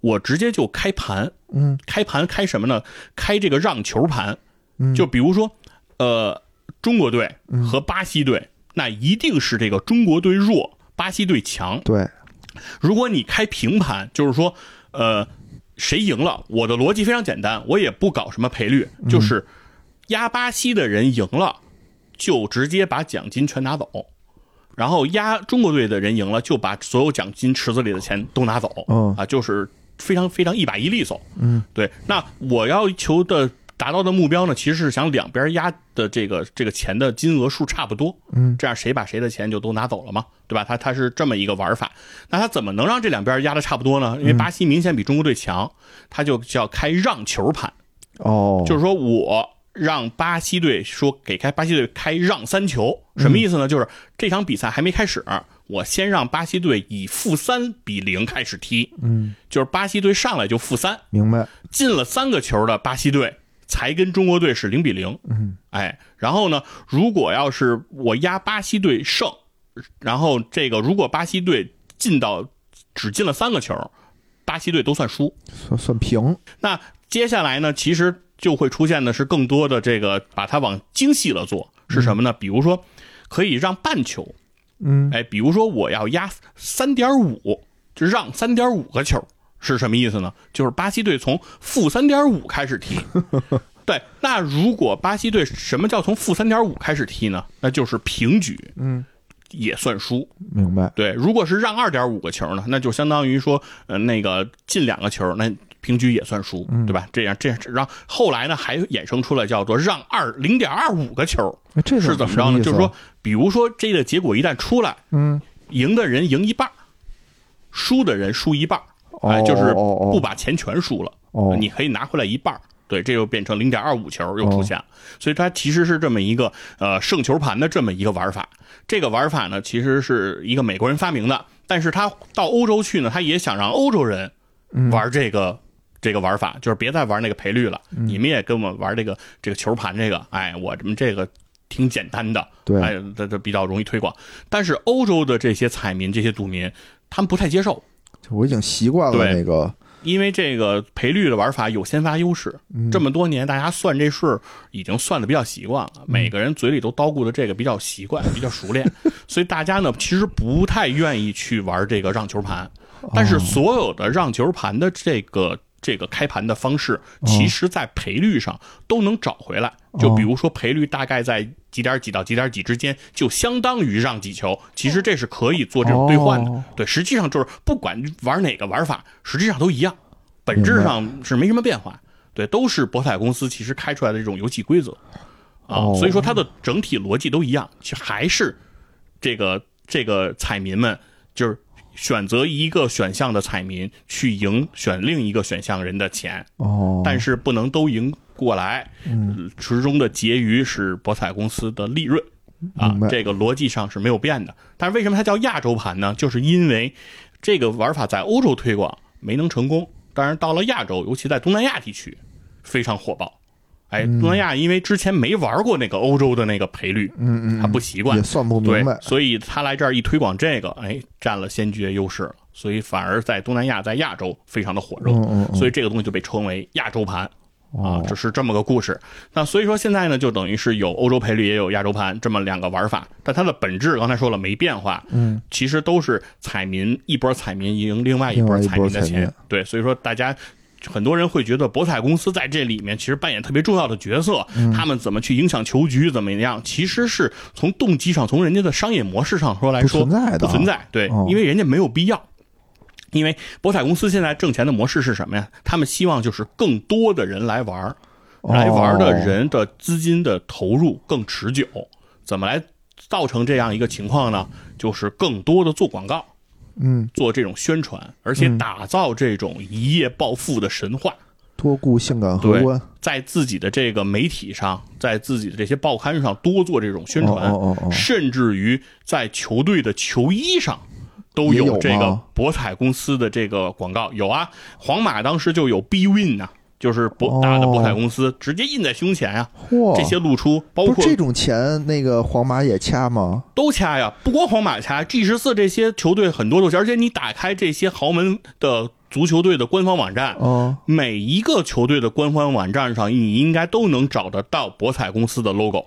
我直接就开盘，嗯开盘开什么呢？开这个让球盘，嗯，就比如说，呃，中国队和巴西队，那一定是这个中国队弱，巴西队强。对，如果你开平盘，就是说，呃，谁赢了？我的逻辑非常简单，我也不搞什么赔率，就是压巴西的人赢了，就直接把奖金全拿走。然后压中国队的人赢了，就把所有奖金池子里的钱都拿走。嗯啊，就是非常非常一把一利索。嗯，对。那我要求的达到的目标呢，其实是想两边压的这个这个钱的金额数差不多。嗯，这样谁把谁的钱就都拿走了嘛，对吧？他他是这么一个玩法。那他怎么能让这两边压的差不多呢？因为巴西明显比中国队强，他就叫开让球盘，哦，就是说我。让巴西队说给开巴西队开让三球，什么意思呢？就是这场比赛还没开始，我先让巴西队以负三比零开始踢，嗯，就是巴西队上来就负三，明白，进了三个球的巴西队才跟中国队是零比零，嗯，哎，然后呢，如果要是我压巴西队胜，然后这个如果巴西队进到只进了三个球，巴西队都算输，算算平，那接下来呢，其实就会出现的是更多的这个把它往精细了做，是什么呢？比如说可以让半球，嗯哎，比如说我要压三点五，就让三点五个球，是什么意思呢？就是巴西队从负三点五开始踢。对，那如果巴西队什么叫从负三点五开始踢呢？那就是平局，嗯，也算输。明白，对，如果是让二点五个球呢，那就相当于说，呃，那个进两个球，那平局也算输，对吧？这样这样，然后后来呢还衍生出了叫做让二零点二五个球，是怎么着呢？就是说，，比如说这个结果一旦出来，嗯，赢的人赢一半，输的人输一半，哎，就是不把钱全输了，哦你可以拿回来一半。对，这又变成零点二五球又出现了，所以它其实是这么一个呃胜球盘的这么一个玩法。这个玩法呢，其实是一个美国人发明的，但是他到欧洲去呢，他也想让欧洲人玩这个、这个玩法，就是别再玩那个赔率了，你们也跟我玩这个这个球盘这个，哎，我们这个挺简单的，对。哎，这这比较容易推广。但是欧洲的这些彩民、这些赌民，他们不太接受，我已经习惯了对。那个，因为这个赔率的玩法有先发优势，这么多年大家算这数已经算的比较习惯了，每个人嘴里都叨咕的这个比较习惯，比较熟练，所以大家呢其实不太愿意去玩这个让球盘，但是所有的让球盘的这个。这个开盘的方式，其实在赔率上都能找回来。就比如说赔率大概在几点几到几点几之间，就相当于让几球。其实这是可以做这种兑换的。哦对，实际上就是不管玩哪个玩法，实际上都一样，本质上是没什么变化。对，都是博彩公司其实开出来的这种游戏规则啊，哦所以说它的整体逻辑都一样，其实还是这个这个彩民们就是选择一个选项的彩民去赢选另一个选项人的钱，哦，但是不能都赢过来，嗯，池中的结余是博彩公司的利润。啊，这个逻辑上是没有变的。但是为什么它叫亚洲盘呢？就是因为这个玩法在欧洲推广没能成功，当然到了亚洲，尤其在东南亚地区非常火爆。哎，东南亚因为之前没玩过那个欧洲的那个赔率，嗯嗯，他不习惯也，算不明对白，，所以他来这儿一推广这个，哎，占了先决优势了。所以反而在东南亚，在亚洲非常的火热，嗯嗯嗯所以这个东西就被称为亚洲盘。啊哦，这是这么个故事。那所以说现在呢，就等于是有欧洲赔率，也有亚洲盘这么两个玩法，但它的本质刚才说了没变化，嗯，其实都是彩民一波彩民赢另外一波彩民的钱。对，所以说大家很多人会觉得博彩公司在这里面其实扮演特别重要的角色，嗯他们怎么去影响球局，怎么样？其实是从动机上，从人家的商业模式上说来说，不存在的不存在。对哦，因为人家没有必要。因为博彩公司现在挣钱的模式是什么呀？他们希望就是更多的人来玩儿，来玩的人的资金的投入更持久。怎么来造成这样一个情况呢？就是更多的做广告，嗯，做这种宣传，而且打造这种一夜暴富的神话。多顾性感荷官，在自己的这个媒体上，在自己的这些报刊上多做这种宣传，哦哦哦哦。甚至于在球队的球衣上都有这个博彩公司的这个广告。有啊，皇马当时就有 B Win 呐、就是博哦。大的博彩公司直接印在胸前啊，嚯，这些露出，包括这种钱，那个皇马也掐吗？都掐呀，不光皇马掐，G 十四这些球队很多都掐，而且你打开这些豪门的足球队的官方网站，哦，每一个球队的官方网站上，你应该都能找得到博彩公司的 logo，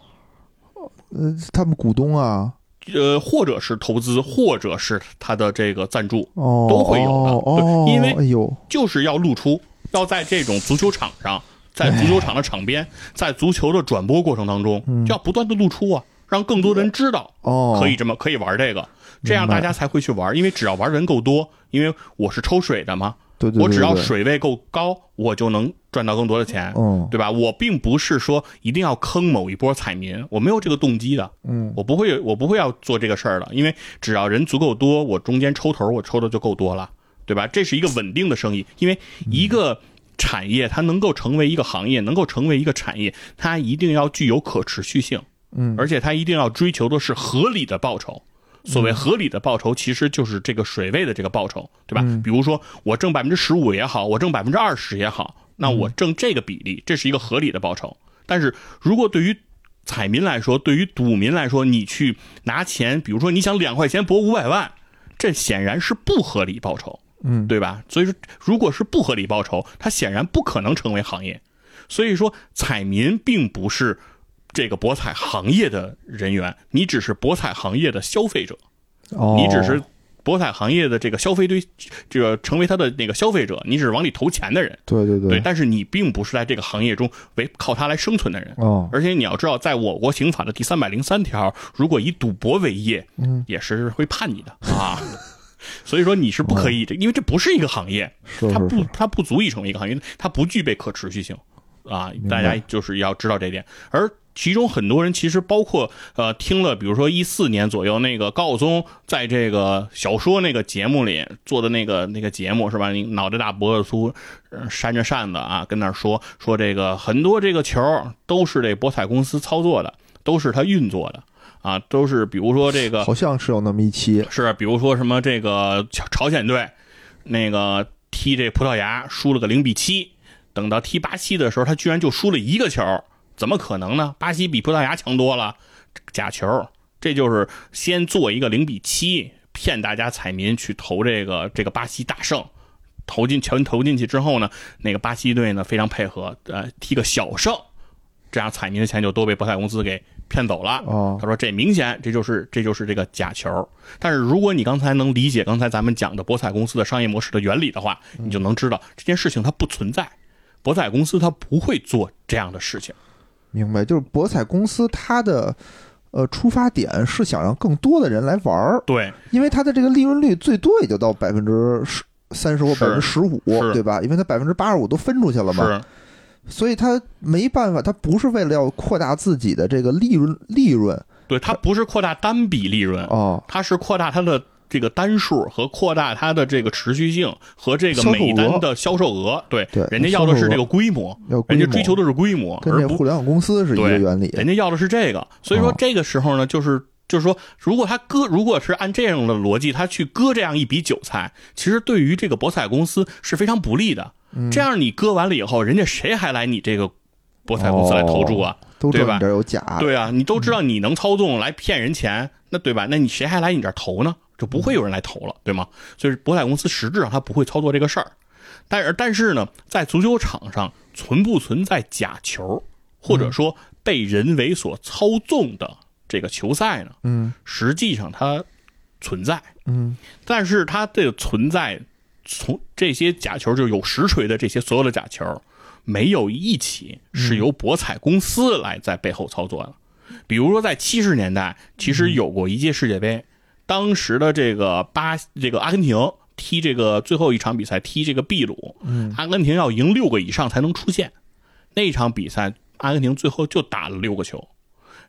呃，他们股东啊，呃，或者是投资，或者是他的这个赞助，哦，都会有的对因为哎呦，就是要露出，要在这种足球场上，在足球场的场边，在足球的转播过程当中，就要不断的露出啊，让更多人知道，哦，可以这么可以玩这个，这样大家才会去玩，因为只要玩人够多，因为我是抽水的嘛，对对对，我只要，水位够高，我就能赚到更多的钱，嗯对吧？我并不是说一定要坑某一波彩民，我没有这个动机的，嗯，我不会，我不会要做这个事儿的，因为只要人足够多，我中间抽头我抽的就够多了，对吧？这是一个稳定的生意，因为一个产业它能够成为一个行业，能够成为一个产业，它一定要具有可持续性，嗯，而且它一定要追求的是合理的报酬。所谓合理的报酬，其实就是这个水位的这个报酬，对吧？比如说我挣百分之十五也好，我挣百分之二十也好，那我挣这个比例，这是一个合理的报酬。但是如果对于彩民来说，对于赌民来说，你去拿钱，比如说你想两块钱博五百万，这显然是不合理报酬，嗯，对吧？所以说，如果是不合理报酬，它显然不可能成为行业。所以说，彩民并不是这个博彩行业的人员，你只是博彩行业的消费者，哦，你只是博彩行业的这个消费对，这个成为他的那个消费者，你只是往里投钱的人，对对对，但是你并不是在这个行业中为靠它来生存的人。哦，而且你要知道，在我国刑法的第三百零三条，如果以赌博为业，嗯，也是会判你的啊。所以说你是不可以这，因为这不是一个行业，它不是是是，它不足以成为一个行业，它不具备可持续性啊。大家就是要知道这点。而其中很多人其实包括呃听了，比如说一四年左右那个高晓松在这个小说那个节目里做的那个那个节目是吧？你脑袋大脖子粗，呃扇着扇子啊，跟那儿说说这个很多这个球都是这博彩公司操作的，都是他运作的啊，都是比如说这个好像是有那么一期，是，比如说什么这个朝朝鲜队，那个踢这葡萄牙输了个零比七，等到踢巴西的时候，他居然就输了一个球，怎么可能呢？巴西比葡萄牙强多了，假球，这就是先做一个零比七，骗大家彩民去投这个这个巴西大胜。投进全投进去之后呢，那个巴西队呢非常配合，呃，踢个小胜，这样彩民的钱就都被博彩公司给骗走了。哦他说这明显这就是这就是这个假球。但是如果你刚才能理解刚才咱们讲的博彩公司的商业模式的原理的话，你就能知道这件事情它不存在，博彩公司它不会做这样的事情。明白，就是博彩公司它的呃出发点是想让更多的人来玩儿，对，因为它的这个利润率最多也就到百分之十三十或百分之十五，对吧？因为它百分之八十五都分出去了嘛，是所以他没办法，他不是为了要扩大自己的这个利润利润。对，他不是扩大单笔利润，哦，他是扩大他的这个单数和扩大他的这个持续性和这个每单的销售额。对，对人家要的是这个规模，人家追求的是规模，跟这互联网公司是一个原理。人家要的是这个，所以说哦。这个时候呢，就是就是说，如果他割，如果是按这样的逻辑，他去割这样一笔韭菜，其实对于这个博彩公司是非常不利的。嗯这样你割完了以后，人家谁还来你这个博彩公司来投注啊？对吧这有假，对啊，你都知道你能操纵来骗人钱，那对吧？那你谁还来你这儿投呢？就不会有人来投了，对吗？所以博彩公司实质上他不会操作这个事儿，但是但是呢，在足球场上存不存在假球，或者说被人为所操纵的这个球赛呢？嗯实际上它存在，嗯但是它的存在从这些假球就有实锤的这些所有的假球，没有一起是由博彩公司来在背后操作的。比如说在七十年代，其实有过一届世界杯，当时的这个巴这个阿根廷踢这个最后一场比赛踢这个秘鲁，嗯阿根廷要赢六个以上才能出线。那场比赛，阿根廷最后就打了六个球。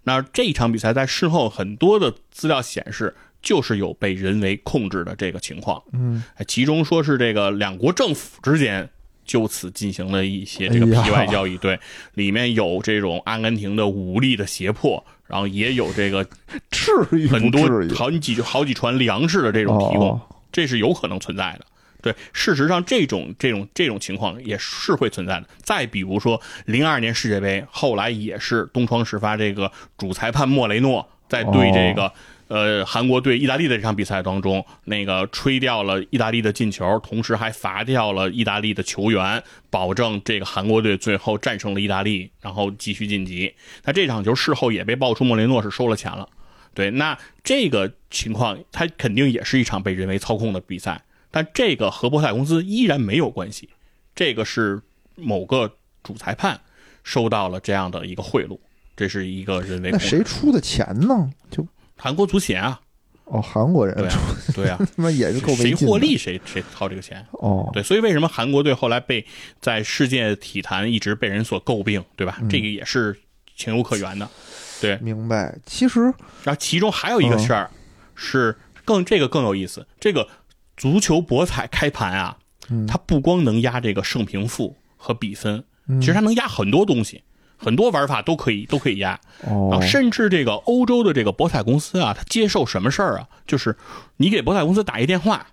那这一场比赛在事后很多的资料显示，就是有被人为控制的这个情况。嗯，其中说是这个两国政府之间就此进行了一些这个皮外交易，对，里面有这种阿根廷的武力的胁迫，然后也有这个 至于很多好几好几船粮食的这种提供，哦这是有可能存在的。对，事实上这种这种这种情况也是会存在的。再比如说，零二年世界杯后来也是东窗事发，这个主裁判莫雷诺在对这个、呃韩国对意大利的这场比赛当中，那个吹掉了意大利的进球，同时还罚掉了意大利的球员，保证这个韩国队最后战胜了意大利，然后继续晋级。那这场球事后也被爆出莫雷诺是收了钱了。对，那这个情况，他肯定也是一场被人为操控的比赛，但这个和博彩公司依然没有关系，这个是某个主裁判收到了这样的一个贿赂，这是一个人为那。谁出的钱呢？就韩国足协啊，哦，韩国人对啊出，对啊，他妈也是谁获利谁谁掏这个钱。哦。对，所以为什么韩国队后来被在世界体坛一直被人所诟病，对吧？这个也是情有可原的。对，明白。其实然后其中还有一个事儿、是更这个更有意思，这个足球博彩开盘啊，它不光能压这个胜平负和比分，其实它能压很多东西，很多玩法都可以都可以压。然哦后，甚至这个欧洲的这个博彩公司啊，它接受什么事儿啊？就是你给博彩公司打一电话，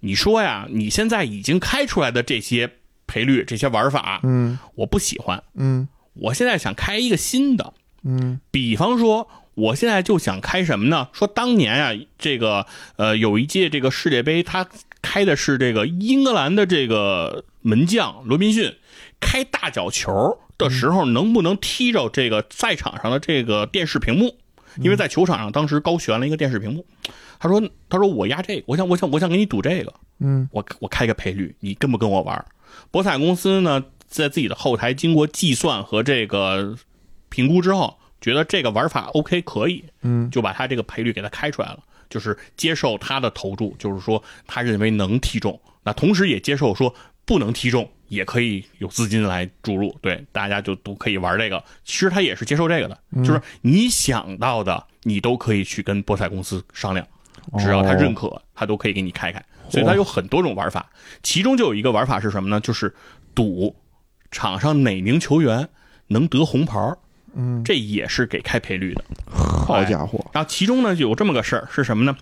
你说呀，你现在已经开出来的这些赔率、这些玩法，嗯我不喜欢，嗯我现在想开一个新的。嗯比方说，我现在就想开什么呢？说当年啊，这个呃有一届这个世界杯，他开的是这个英格兰的这个门将罗宾逊开大脚球的时候，能不能踢着这个赛场上的这个电视屏幕？因为在球场上当时高悬了一个电视屏幕。他说：“他说我压这个，我想我想我想给你赌这个，嗯我我开个赔率，你跟不跟我玩？博彩公司呢，在自己的后台经过计算和这个评估之后，觉得这个玩法 OK 可以，嗯就把他这个赔率给他开出来了，就是接受他的投注，就是说他认为能踢中，那同时也接受说不能踢中也可以有资金来注入，对，大家就都可以玩这个。其实他也是接受这个的，就是你想到的，你都可以去跟博彩公司商量。只要他认可，他都可以给你开开。所以它有很多种玩法，其中就有一个玩法是什么呢？就是赌场上哪名球员能得红牌儿嗯，这也是给开赔率的。好家伙，然后其中呢就有这么个事儿，是什么呢？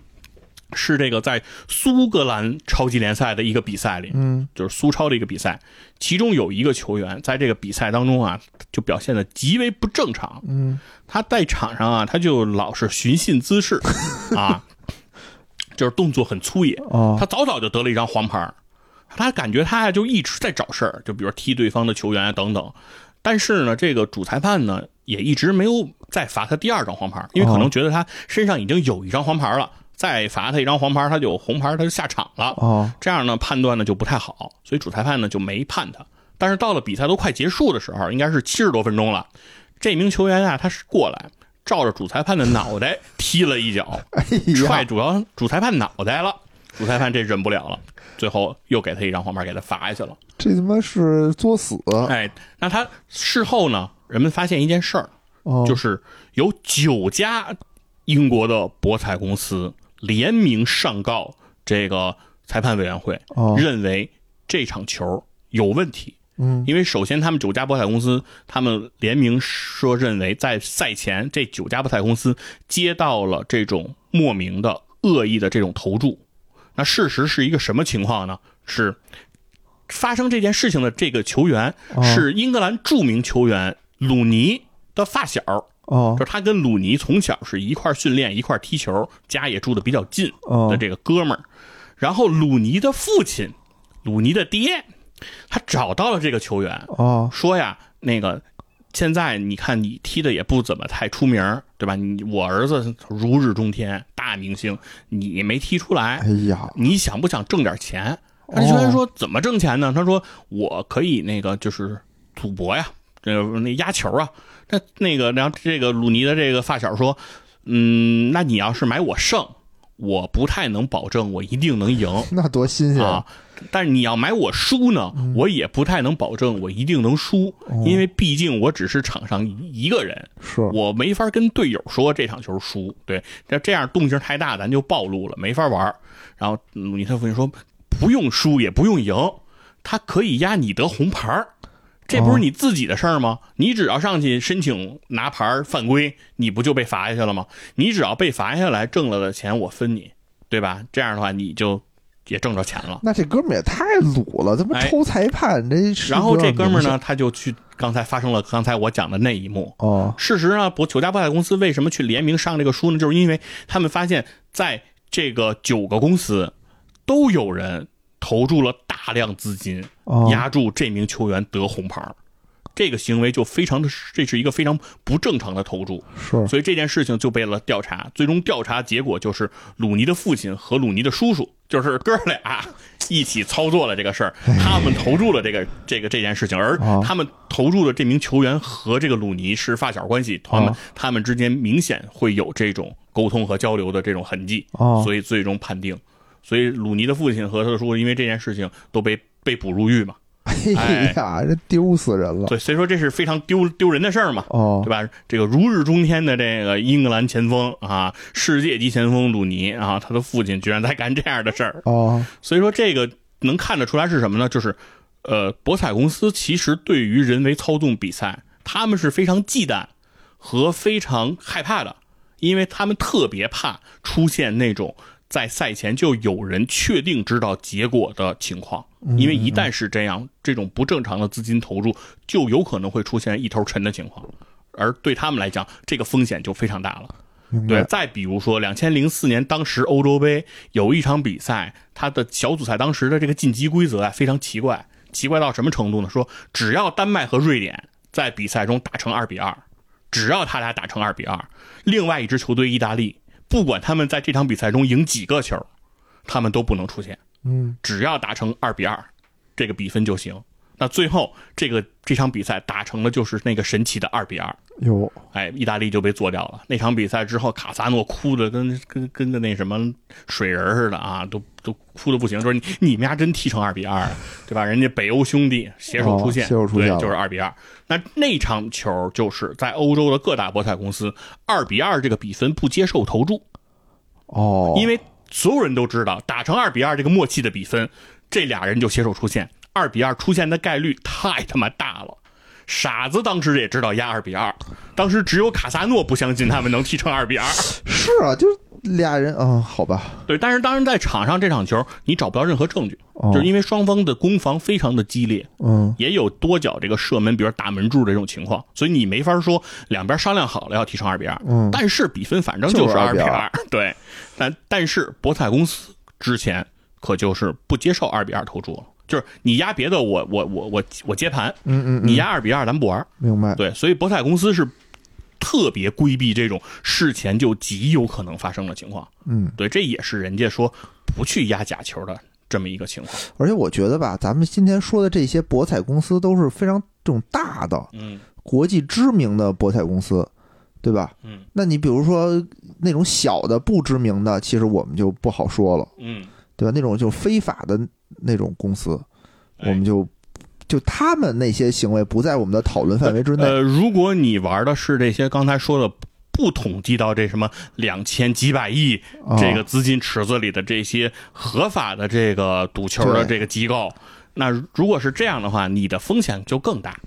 是这个在苏格兰超级联赛的一个比赛里，嗯就是苏超的一个比赛，其中有一个球员在这个比赛当中啊，就表现的极为不正常。嗯他在场上啊，他就老是寻衅滋事 啊，就是动作很粗野。哦他早早就得了一张黄牌儿，他感觉他呀就一直在找事儿，就比如踢对方的球员啊等等。但是呢，这个主裁判呢也一直没有再罚他第二张黄牌儿，因为可能觉得他身上已经有一张黄牌了，再罚他一张黄牌，他就有红牌，他就下场了。哦这样呢判断呢就不太好，所以主裁判呢就没判他。但是到了比赛都快结束的时候，应该是七十多分钟了，这名球员啊他是过来照着主裁判的脑袋踢了一脚，哎，踹主要主裁判脑袋了，主裁判这忍不了了，最后又给他一张黄牌，给他罚下去了。这他妈是作死！哎，那他事后呢，人们发现一件事儿，哦，就是有九家英国的博彩公司联名上告这个裁判委员会，哦认为这场球有问题。嗯因为首先，他们九家博彩公司，他们联名说认为，在赛前这九家博彩公司接到了这种莫名的恶意的这种投注。那事实是一个什么情况呢？是发生这件事情的这个球员哦是英格兰著名球员鲁尼的发小，哦就是他跟鲁尼从小是一块训练、一块踢球，家也住的比较近哦的这个哥们儿。然后鲁尼的父亲，鲁尼的爹，他找到了这个球员，哦说呀，那个现在你看你踢的也不怎么太出名，对吧？你我儿子如日中天，大明星，你没踢出来哎，呀，你想不想挣点钱？他球员说怎么挣钱呢？他说我可以那个就是赌博呀，这个那压球啊。那那个然后这个鲁尼的这个发小说，嗯，那你要是买我胜，我不太能保证我一定能赢。那多新鲜啊！但是你要买我输呢，我也不太能保证我一定能输，因为毕竟我只是场上一个人，是我没法跟队友说这场球输。对，这这样动静太大，咱就暴露了，没法玩。然后鲁尼特夫人说，不用输也不用赢，他可以压你得红牌这不是你自己的事儿吗？你只要上去申请拿牌犯规，你不就被罚下去了吗？你只要被罚下来，挣了的钱我分你，对吧？这样的话你就。也挣着钱了，那这哥们儿也太鲁了，怎么抽裁判？这然后这哥们儿呢，他就去刚才发生了刚才我讲的那一幕。哦，事实上，不九家博彩公司为什么去联名上这个书呢？就是因为他们发现，在这个九个公司都有人投注了大量资金，压住这名球员得红牌。这个行为就非常的，这是一个非常不正常的投注，是，所以这件事情就被了调查，最终调查结果就是鲁尼的父亲和鲁尼的叔叔，就是哥俩一起操作了这个事儿，他们投注了这个这个这件事情，而他们投注的这名球员和这个鲁尼是发小关系，他们他们之间明显会有这种沟通和交流的这种痕迹，所以最终判定，所以鲁尼的父亲和他的叔叔因为这件事情都被被捕入狱嘛。哎呀，这丢死人了！对，所以说这是非常丢丢人的事儿嘛，哦，对吧？这个如日中天的这个英格兰前锋啊，世界级前锋鲁尼啊，他的父亲居然在干这样的事儿，哦，所以说这个能看得出来是什么呢？就是，呃，博彩公司其实对于人为操纵比赛，他们是非常忌惮和非常害怕的，因为他们特别怕出现那种。在赛前就有人确定知道结果的情况，因为一旦是这样，这种不正常的资金投入就有可能会出现一头沉的情况，而对他们来讲，这个风险就非常大了。对，再比如说，两千零四年当时欧洲杯有一场比赛，它的小组赛当时的这个晋级规则啊非常奇怪，奇怪到什么程度呢？说只要丹麦和瑞典在比赛中打成二比二，只要他俩打成二比二，另外一支球队意大利。不管他们在这场比赛中赢几个球，他们都不能出现。嗯，只要打成二比二，这个比分就行。那最后这个这场比赛打成了就是那个神奇的二比二。有，哎，意大利就被做掉了。那场比赛之后，卡萨诺哭的跟跟跟个那什么水人似的啊，都都哭的不行。说你你们家真踢成二比二，对吧？人家北欧兄弟携手出现，携手出现就是二比二。那那场球就是在欧洲的各大博彩公司，二比二这个比分不接受投注。哦，因为所有人都知道，打成二比二这个默契的比分，这俩人就携手出现。二比二出现的概率太他妈大了，傻子当时也知道压二比二，当时只有卡萨诺不相信他们能踢成二比二。是啊，就俩人啊，好吧。对，但是当然在场上这场球你找不到任何证据，就是因为双方的攻防非常的激烈，嗯，也有多脚这个射门，比如打门柱这种情况，所以你没法说两边商量好了要踢成二比二。嗯，但是比分反正就是二比二。对，但但是博彩公司之前可就是不接受二比二投注了。就是你压别的，我我我我我接盘，嗯嗯，你压二比二，咱不玩，明白？对，所以博彩公司是特别规避这种事前就极有可能发生的情况，嗯，对，这也是人家说不去压假球的这么一个情况。而且我觉得吧，咱们今天说的这些博彩公司都是非常这种大的，嗯，国际知名的博彩公司，对吧？嗯，那你比如说那种小的不知名的，其实我们就不好说了，嗯，对吧？那种就非法的。那种公司，我们就就他们那些行为不在我们的讨论范围之内。呃，如果你玩的是这些刚才说的不统计到这什么两千几百亿这个资金池子里的这些合法的这个赌球的这个机构，那如果是这样的话，你的风险就更大。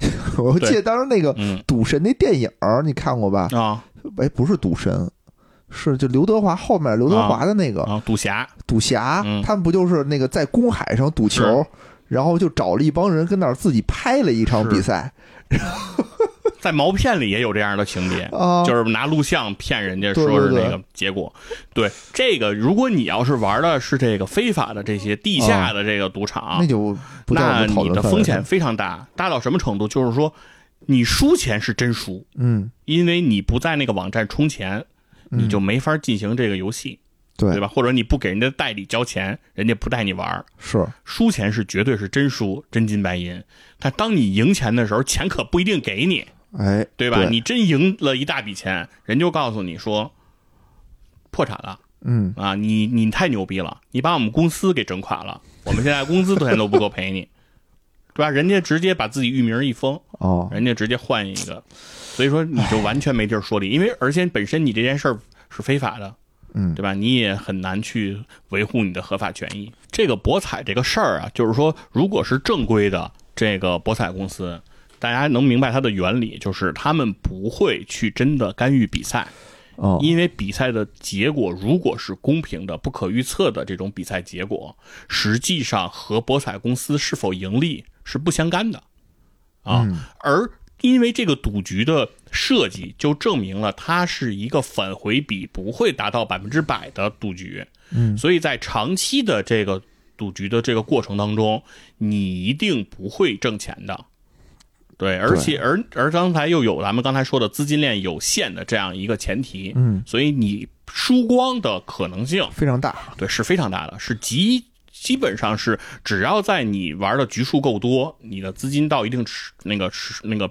我记得当时那个赌神那电影你看过吧？啊，哎，不是赌神。是，就刘德华后面刘德华的那个赌侠，赌侠，他们不就是那个在公海上赌球，然后就找了一帮人跟那儿自己拍了一场比赛，在毛片里也有这样的情节，就是拿录像骗人家说是那个结果。对这个，如果你要是玩的是这个非法的这些地下的这个赌场，那就那你的风险非常大，大到什么程度？就是说你输钱是真输，嗯，因为你不在那个网站充钱。你就没法进行这个游戏，对对吧？或者你不给人家代理交钱，人家不带你玩儿。是，输钱是绝对是真输，真金白银。但当你赢钱的时候，钱可不一定给你，哎，对吧？你真赢了一大笔钱，人就告诉你说破产了嗯，啊！你你太牛逼了，你把我们公司给整垮了，我们现在工资都钱都不够赔你，对吧？人家直接把自己域名一封，哦，人家直接换一个，所以说你就完全没地儿说理，因为而且本身你这件事儿是非法的，嗯，对吧？你也很难去维护你的合法权益。这个博彩这个事儿啊，就是说，如果是正规的这个博彩公司，大家能明白它的原理，就是他们不会去真的干预比赛，哦，因为比赛的结果如果是公平的、不可预测的这种比赛结果，实际上和博彩公司是否盈利是不相干的啊。嗯而因为这个赌局的设计，就证明了它是一个返回比不会达到百分之百的赌局。嗯，所以在长期的这个赌局的这个过程当中，你一定不会挣钱的。对，而且而而刚才又有咱们刚才说的资金链有限的这样一个前提，嗯，所以你输光的可能性，非常大，对，是非常大的，是极基本上是只要在你玩的局数够多，你的资金到一定那个那个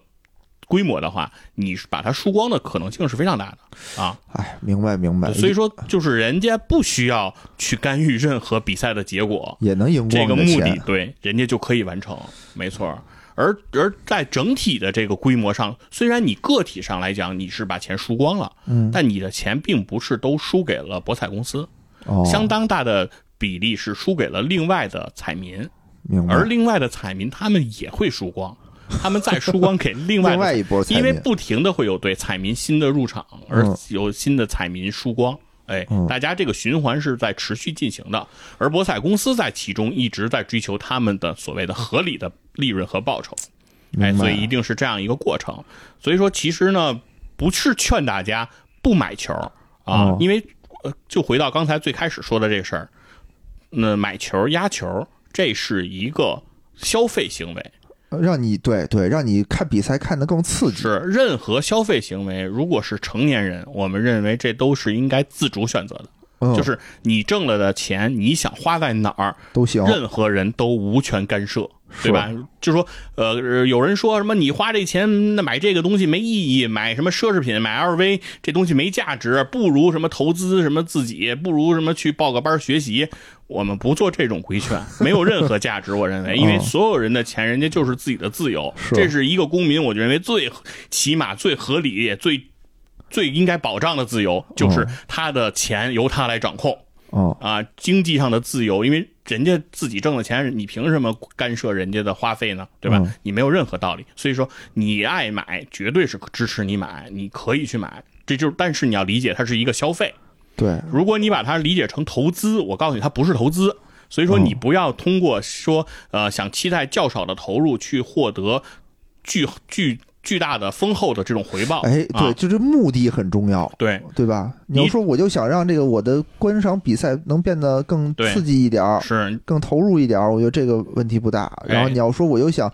规模的话，你把它输光的可能性是非常大的啊。哎，明白明白，所以说，就是人家不需要去干预任何比赛的结果，也能赢这个目的对人家就可以完成，没错。而而在整体的这个规模上，虽然你个体上来讲你是把钱输光了，嗯，但你的钱并不是都输给了博彩公司，哦，相当大的比例是输给了另外的彩民，明白，而另外的彩民他们也会输光，他们再输光给另外 另外一波因为不停的会有对彩民新的入场，而嗯有新的彩民输光。哎嗯，大家这个循环是在持续进行的，而博彩公司在其中一直在追求他们的所谓的合理的利润和报酬。哎，所以一定是这样一个过程。所以说，其实呢，不是劝大家不买球啊，哦因为呃，就回到刚才最开始说的这个事儿，那买球压球，这是一个消费行为。让你对对，让你看比赛看得更刺激，是任何消费行为，如果是成年人，我们认为这都是应该自主选择的。嗯，就是你挣了的钱，你想花在哪儿，都行，任何人都无权干涉，对吧？就说呃，有人说什么你花这钱那买这个东西没意义，买什么奢侈品，买 LV 这东西没价值，不如什么投资什么自己，不如什么去报个班学习。我们不做这种规劝，没有任何价值。我认为，因为所有人的钱，人家就是自己的自由，这是一个公民，我认为最起码、最合理也最最应该保障的自由，就是他的钱由他来掌控。哦，啊，经济上的自由，因为人家自己挣的钱，你凭什么干涉人家的花费呢？对吧？嗯你没有任何道理。所以说，你爱买，绝对是支持你买，你可以去买。这就是，但是你要理解，它是一个消费。对，如果你把它理解成投资，我告诉你，它不是投资。所以说，嗯你不要通过说呃想期待较少的投入去获得巨巨巨大的丰厚的这种回报。哎，对，啊、就是目的很重要，对对吧？你要说我就想让这个我的观赏比赛能变得更刺激一点儿，是更投入一点儿，我觉得这个问题不大。哎然后你要说我又想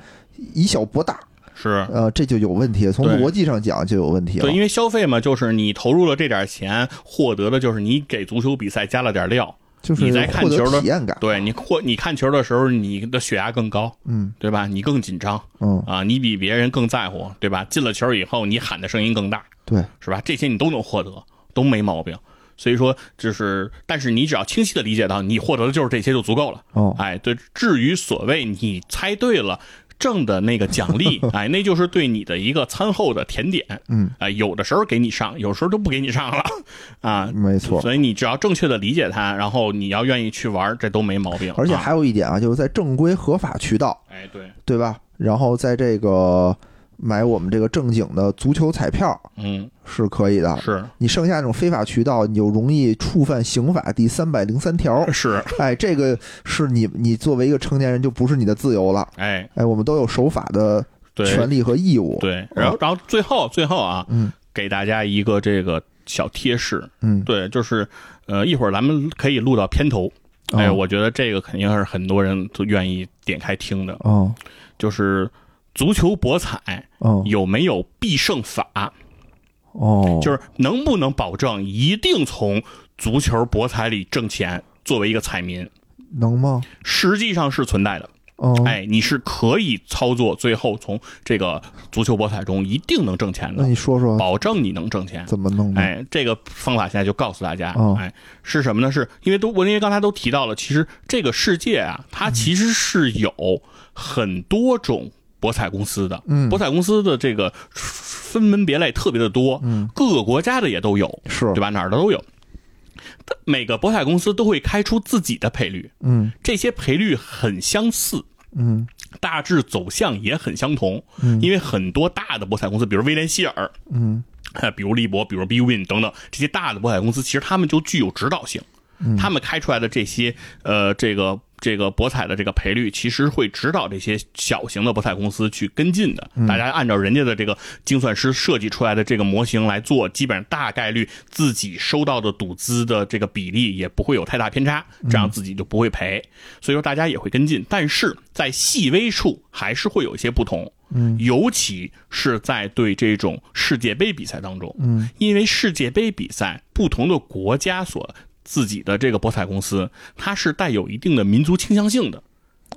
以小博大，是。呃，这就有问题，从逻辑上讲就有问题了对，。因为消费嘛，就是你投入了这点钱，获得的就是你给足球比赛加了点料。就是你在看球的体验感，对你或你看球的时候，你的血压更高，嗯对吧？你更紧张嗯，啊，你比别人更在乎，对吧？进了球以后，你喊的声音更大，对，是吧？这些你都能获得，都没毛病。所以说，就是，但是你只要清晰的理解到，你获得的就是这些就足够了。哦，哎，对，至于所谓你猜对了挣的那个奖励，哎，那就是对你的一个餐后的甜点。嗯，哎，有的时候给你上，有时候就不给你上了，啊，没错。所以你只要正确的理解它，然后你要愿意去玩，这都没毛病。而且啊还有一点啊，就是在正规合法渠道，哎，对，对吧？然后在这个买我们这个正经的足球彩票嗯，是可以的。是。你剩下那种非法渠道，你就容易触犯刑法第三百零三条。是，哎，这个是你你作为一个成年人就不是你的自由了。哎，哎，我们都有守法的，权利和义务。对，然后然后最后最后啊，嗯。给大家一个这个小贴士，嗯，对，就是呃，一会儿咱们可以录到片头。哎，哦我觉得这个肯定是很多人都愿意点开听的，哦。就是足球博彩哦有没有必胜法？哦，就是能不能保证一定从足球博彩里挣钱，作为一个彩民，能吗？实际上是存在的。哦，哎，你是可以操作，最后从这个足球博彩中一定能挣钱的，那你说说保证你能挣钱。怎么弄？哎，这个方法现在就告诉大家，哦哎，是什么呢？是因为都我因为刚才都提到了，其实这个世界啊，它其实是有很多种博彩公司的，嗯博彩公司的这个分门别类特别的多，嗯，各个国家的也都有，是对吧？哪儿的都有。每个博彩公司都会开出自己的赔率，嗯这些赔率很相似，嗯大致走向也很相同。嗯因为很多大的博彩公司，比如威廉希尔，比如利博，比如 BWin 等等这些大的博彩公司，其实他们就具有指导性。他们开出来的这些呃，这个这个博彩的这个赔率，其实会指导这些小型的博彩公司去跟进的。大家按照人家的这个精算师设计出来的这个模型来做，基本上大概率自己收到的赌资的这个比例也不会有太大偏差，这样自己就不会赔。所以说大家也会跟进，但是在细微处还是会有一些不同。嗯尤其是在对这种世界杯比赛当中，嗯因为世界杯比赛不同的国家所自己的这个博彩公司，它是带有一定的民族倾向性的。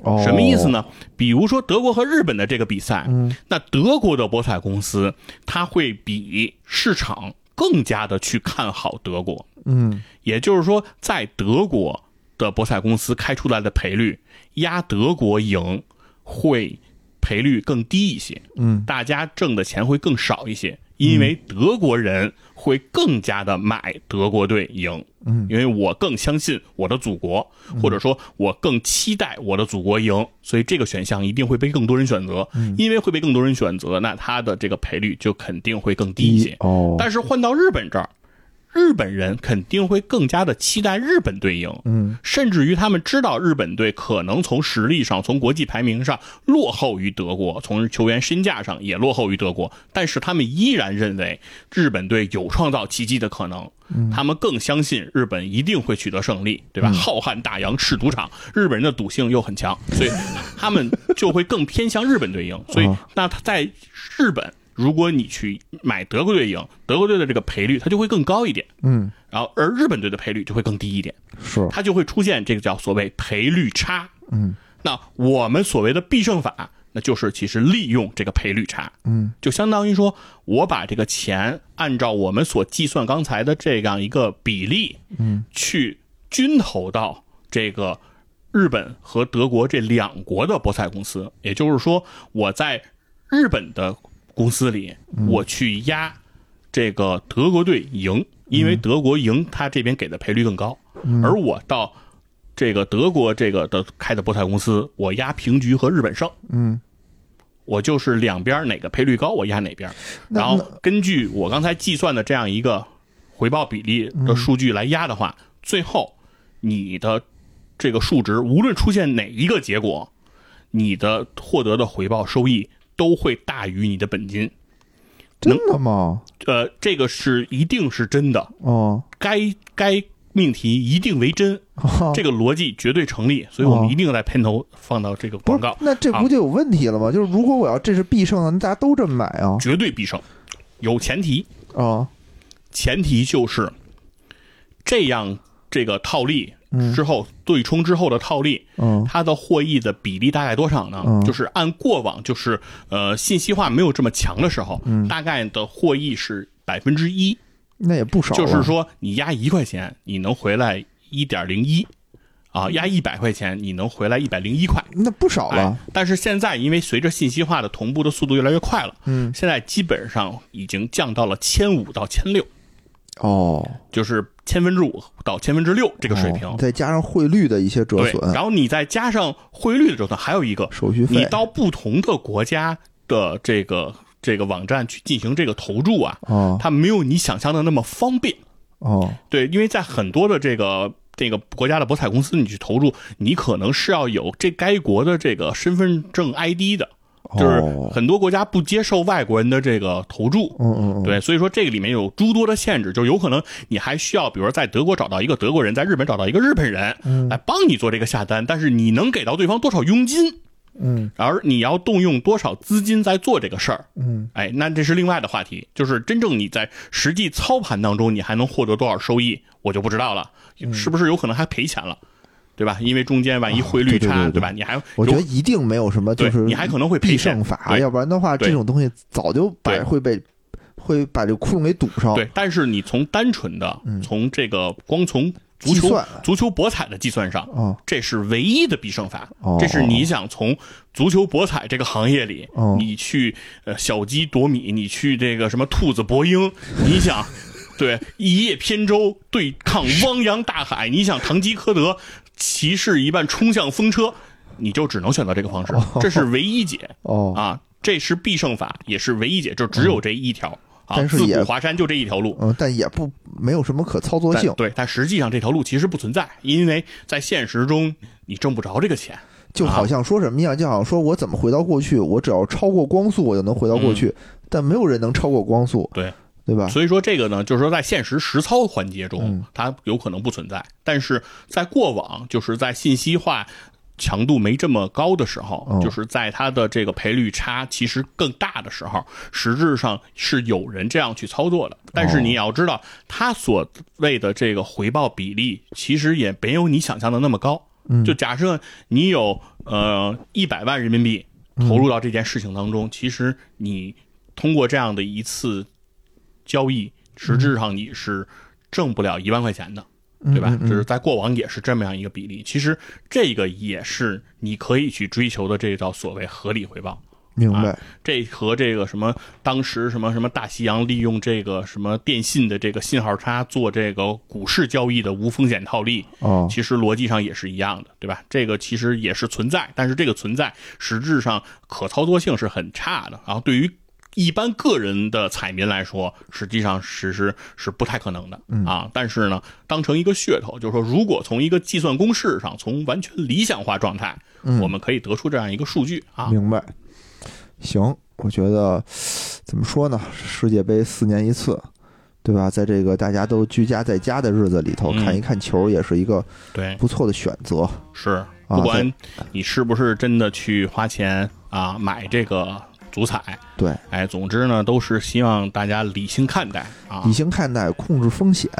哦，什么意思？呢？比如说德国和日本的这个比赛，嗯那德国的博彩公司，它会比市场更加的去看好德国。嗯也就是说，在德国的博彩公司开出来的赔率，压德国赢会赔率更低一些，嗯大家挣的钱会更少一些，因为德国人会更加的买德国队赢。嗯因为我更相信我的祖国，或者说我更期待我的祖国赢，所以这个选项一定会被更多人选择。因为会被更多人选择，那它的这个赔率就肯定会更低一些。哦，但是换到日本这儿，日本人肯定会更加的期待日本队赢，嗯甚至于他们知道日本队可能从实力上、从国际排名上落后于德国，从球员身价上也落后于德国，但是他们依然认为日本队有创造奇迹的可能。他们更相信日本一定会取得胜利，对吧？浩瀚大洋是赌场，日本人的赌性又很强，所以他们就会更偏向日本队赢。所以 哦，那他在日本，如果你去买德国队赢，德国队的这个赔率它就会更高一点，嗯。然后而日本队的赔率就会更低一点，是。它就会出现这个叫所谓赔率差。嗯。那我们所谓的必胜法，那就是其实利用这个赔率差，嗯。就相当于说我把这个钱按照我们所计算刚才的这样一个比例，嗯。去均投到这个日本和德国这两国的博彩公司。也就是说，我在日本的公司里，我去压这个德国队赢，因为德国赢，他这边给的赔率更高，而我到。这个德国这个的开的博彩公司，我压平局和日本胜，嗯，我就是两边哪个赔率高，我压哪边。然后根据我刚才计算的这样一个回报比例的数据来压的话，最后你的这个数值无论出现哪一个结果，你的获得的回报收益都会大于你的本金。真的吗？呃，这个是一定是真的，哦，该该命题一定为真，哦这个逻辑绝对成立，所以我们哦一定在片头放到这个广告，，是那这不就有问题了吗？就是如果我要这是必胜的，那大家都这么买啊？绝对必胜，有前提。啊，前提就是这样，这个套利嗯之后、对冲之后的套利，嗯。它的获益的比例大概多少呢？嗯。就是按过往就是呃信息化没有这么强的时候，嗯。大概的获益是百分之一，那也不少啊，就是说你压一块钱，你能回来一点零一。啊，压一百块钱，你能回来一百零一块，那不少哎了。，但是现在因为随着信息化的同步的速度越来越快了，嗯，现在基本上已经降到了千五到千六，哦，就是千分之五到千分之六这个水平。哦再加上汇率的一些折对，损，然后你再加上汇率的折损，还有一个，手续费，你到不同的国家的这个这个网站去进行这个投注啊，哦。它没有你想象的那么方便。哦。对，因为在很多的这个这个国家的博彩公司，你去投注，你可能是要有这该国的这个身份证 ID 的，就是哦。很多国家不接受外国人的这个投注。嗯嗯嗯，对，所以说这个里面有诸多的限制，就有可能你还需要，比如说在德国找到一个德国人，在日本找到一个日本人，嗯。来帮你做这个下单，但是你能给到对方多少佣金，嗯。而你要动用多少资金在做这个事儿，嗯。哎，那这是另外的话题，就是真正你在实际操盘当中，你还能获得多少收益，我就不知道了，嗯。是不是有可能还赔钱了，对吧？因为中间万一汇率差，啊对对对对吧？你还我觉得一定没有什么，就是你还可能会必赔胜法，要不然的话，这种东西早就把对会被会把这个窟窿给堵上。对，但是你从单纯的嗯从这个光从足球足球博彩的计算上，啊，这是唯一的必胜法。哦这是你想从足球博彩这个行业里，哦你去呃小鸡夺米，你去这个什么兔子搏鹰，你想。对，一叶扁舟对抗汪洋大海，你想堂吉诃德骑士一半冲向风车，你就只能选择这个方式，这是唯一解。哦，啊，这是必胜法，也是唯一解，就只有这一条啊。自但是也古华山就这一条路，嗯，但也不没有什么可操作性，但对，但实际上这条路其实不存在，因为在现实中你挣不着这个钱。就好像说什么呀，就好像说我怎么回到过去，我只要超过光速，我就能回到过去，但没有人能超过光速，嗯对，对吧？所以说这个呢，就是说在现实实操环节中嗯，它有可能不存在，但是在过往，就是在信息化。强度没这么高的时候，哦就是在它的这个赔率差其实更大的时候，实质上是有人这样去操作的。但是你要知道，它所谓的这个回报比例，其实也没有你想象的那么高。嗯就假设你有呃一百万人民币投入到这件事情当中，其实你通过这样的一次交易，实质上你是挣不了一万块钱的，对吧？嗯嗯嗯这是在过往也是这么样一个比例。其实这个也是你可以去追求的，这叫所谓合理回报。明白啊，这和这个什么当时什么什么大西洋利用这个什么电信的这个信号差做这个股市交易的无风险套利，哦，其实逻辑上也是一样的，对吧？这个其实也是存在，但是这个存在实质上可操作性是很差的。然后对于一般个人的彩民来说，实际上实施是不太可能的啊。但是呢，当成一个噱头，就是说，如果从一个计算公式上，从完全理想化状态，我们可以得出这样一个数据啊。明白。行，我觉得怎么说呢？世界杯四年一次，对吧？在这个大家都居家在家的日子里头，嗯看一看球也是一个对，不错的选择。是，啊不管你是不是真的去花钱啊买这个足彩，对，哎，总之呢，都是希望大家理性看待啊理。性看待，控制风险，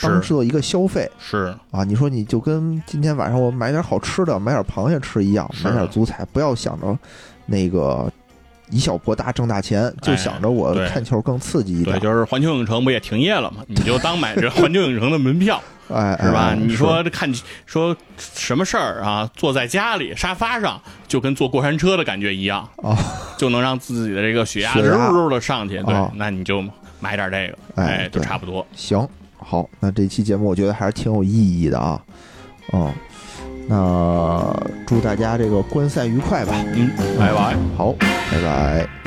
当是做一个消费是，啊！你说你就跟今天晚上我买点好吃的，买点螃蟹吃一样，买点足彩，不要想着那个以小博大挣大钱，就哎想着我看球更刺激一对，点，就是环球影城不也停业了吗？你就当买这 环球影城的门票，哎，是吧？哎你说这看说什么事儿啊？坐在家里沙发上，就跟坐过山车的感觉一样，啊，就能让自己的这个血压血压肉肉的上去。对啊，那你就买点这个，哎哎，就差不多。行，好，那这期节目我觉得还是挺有意义的啊，嗯，那祝大家这个观赛愉快吧，嗯，拜拜。好，拜拜。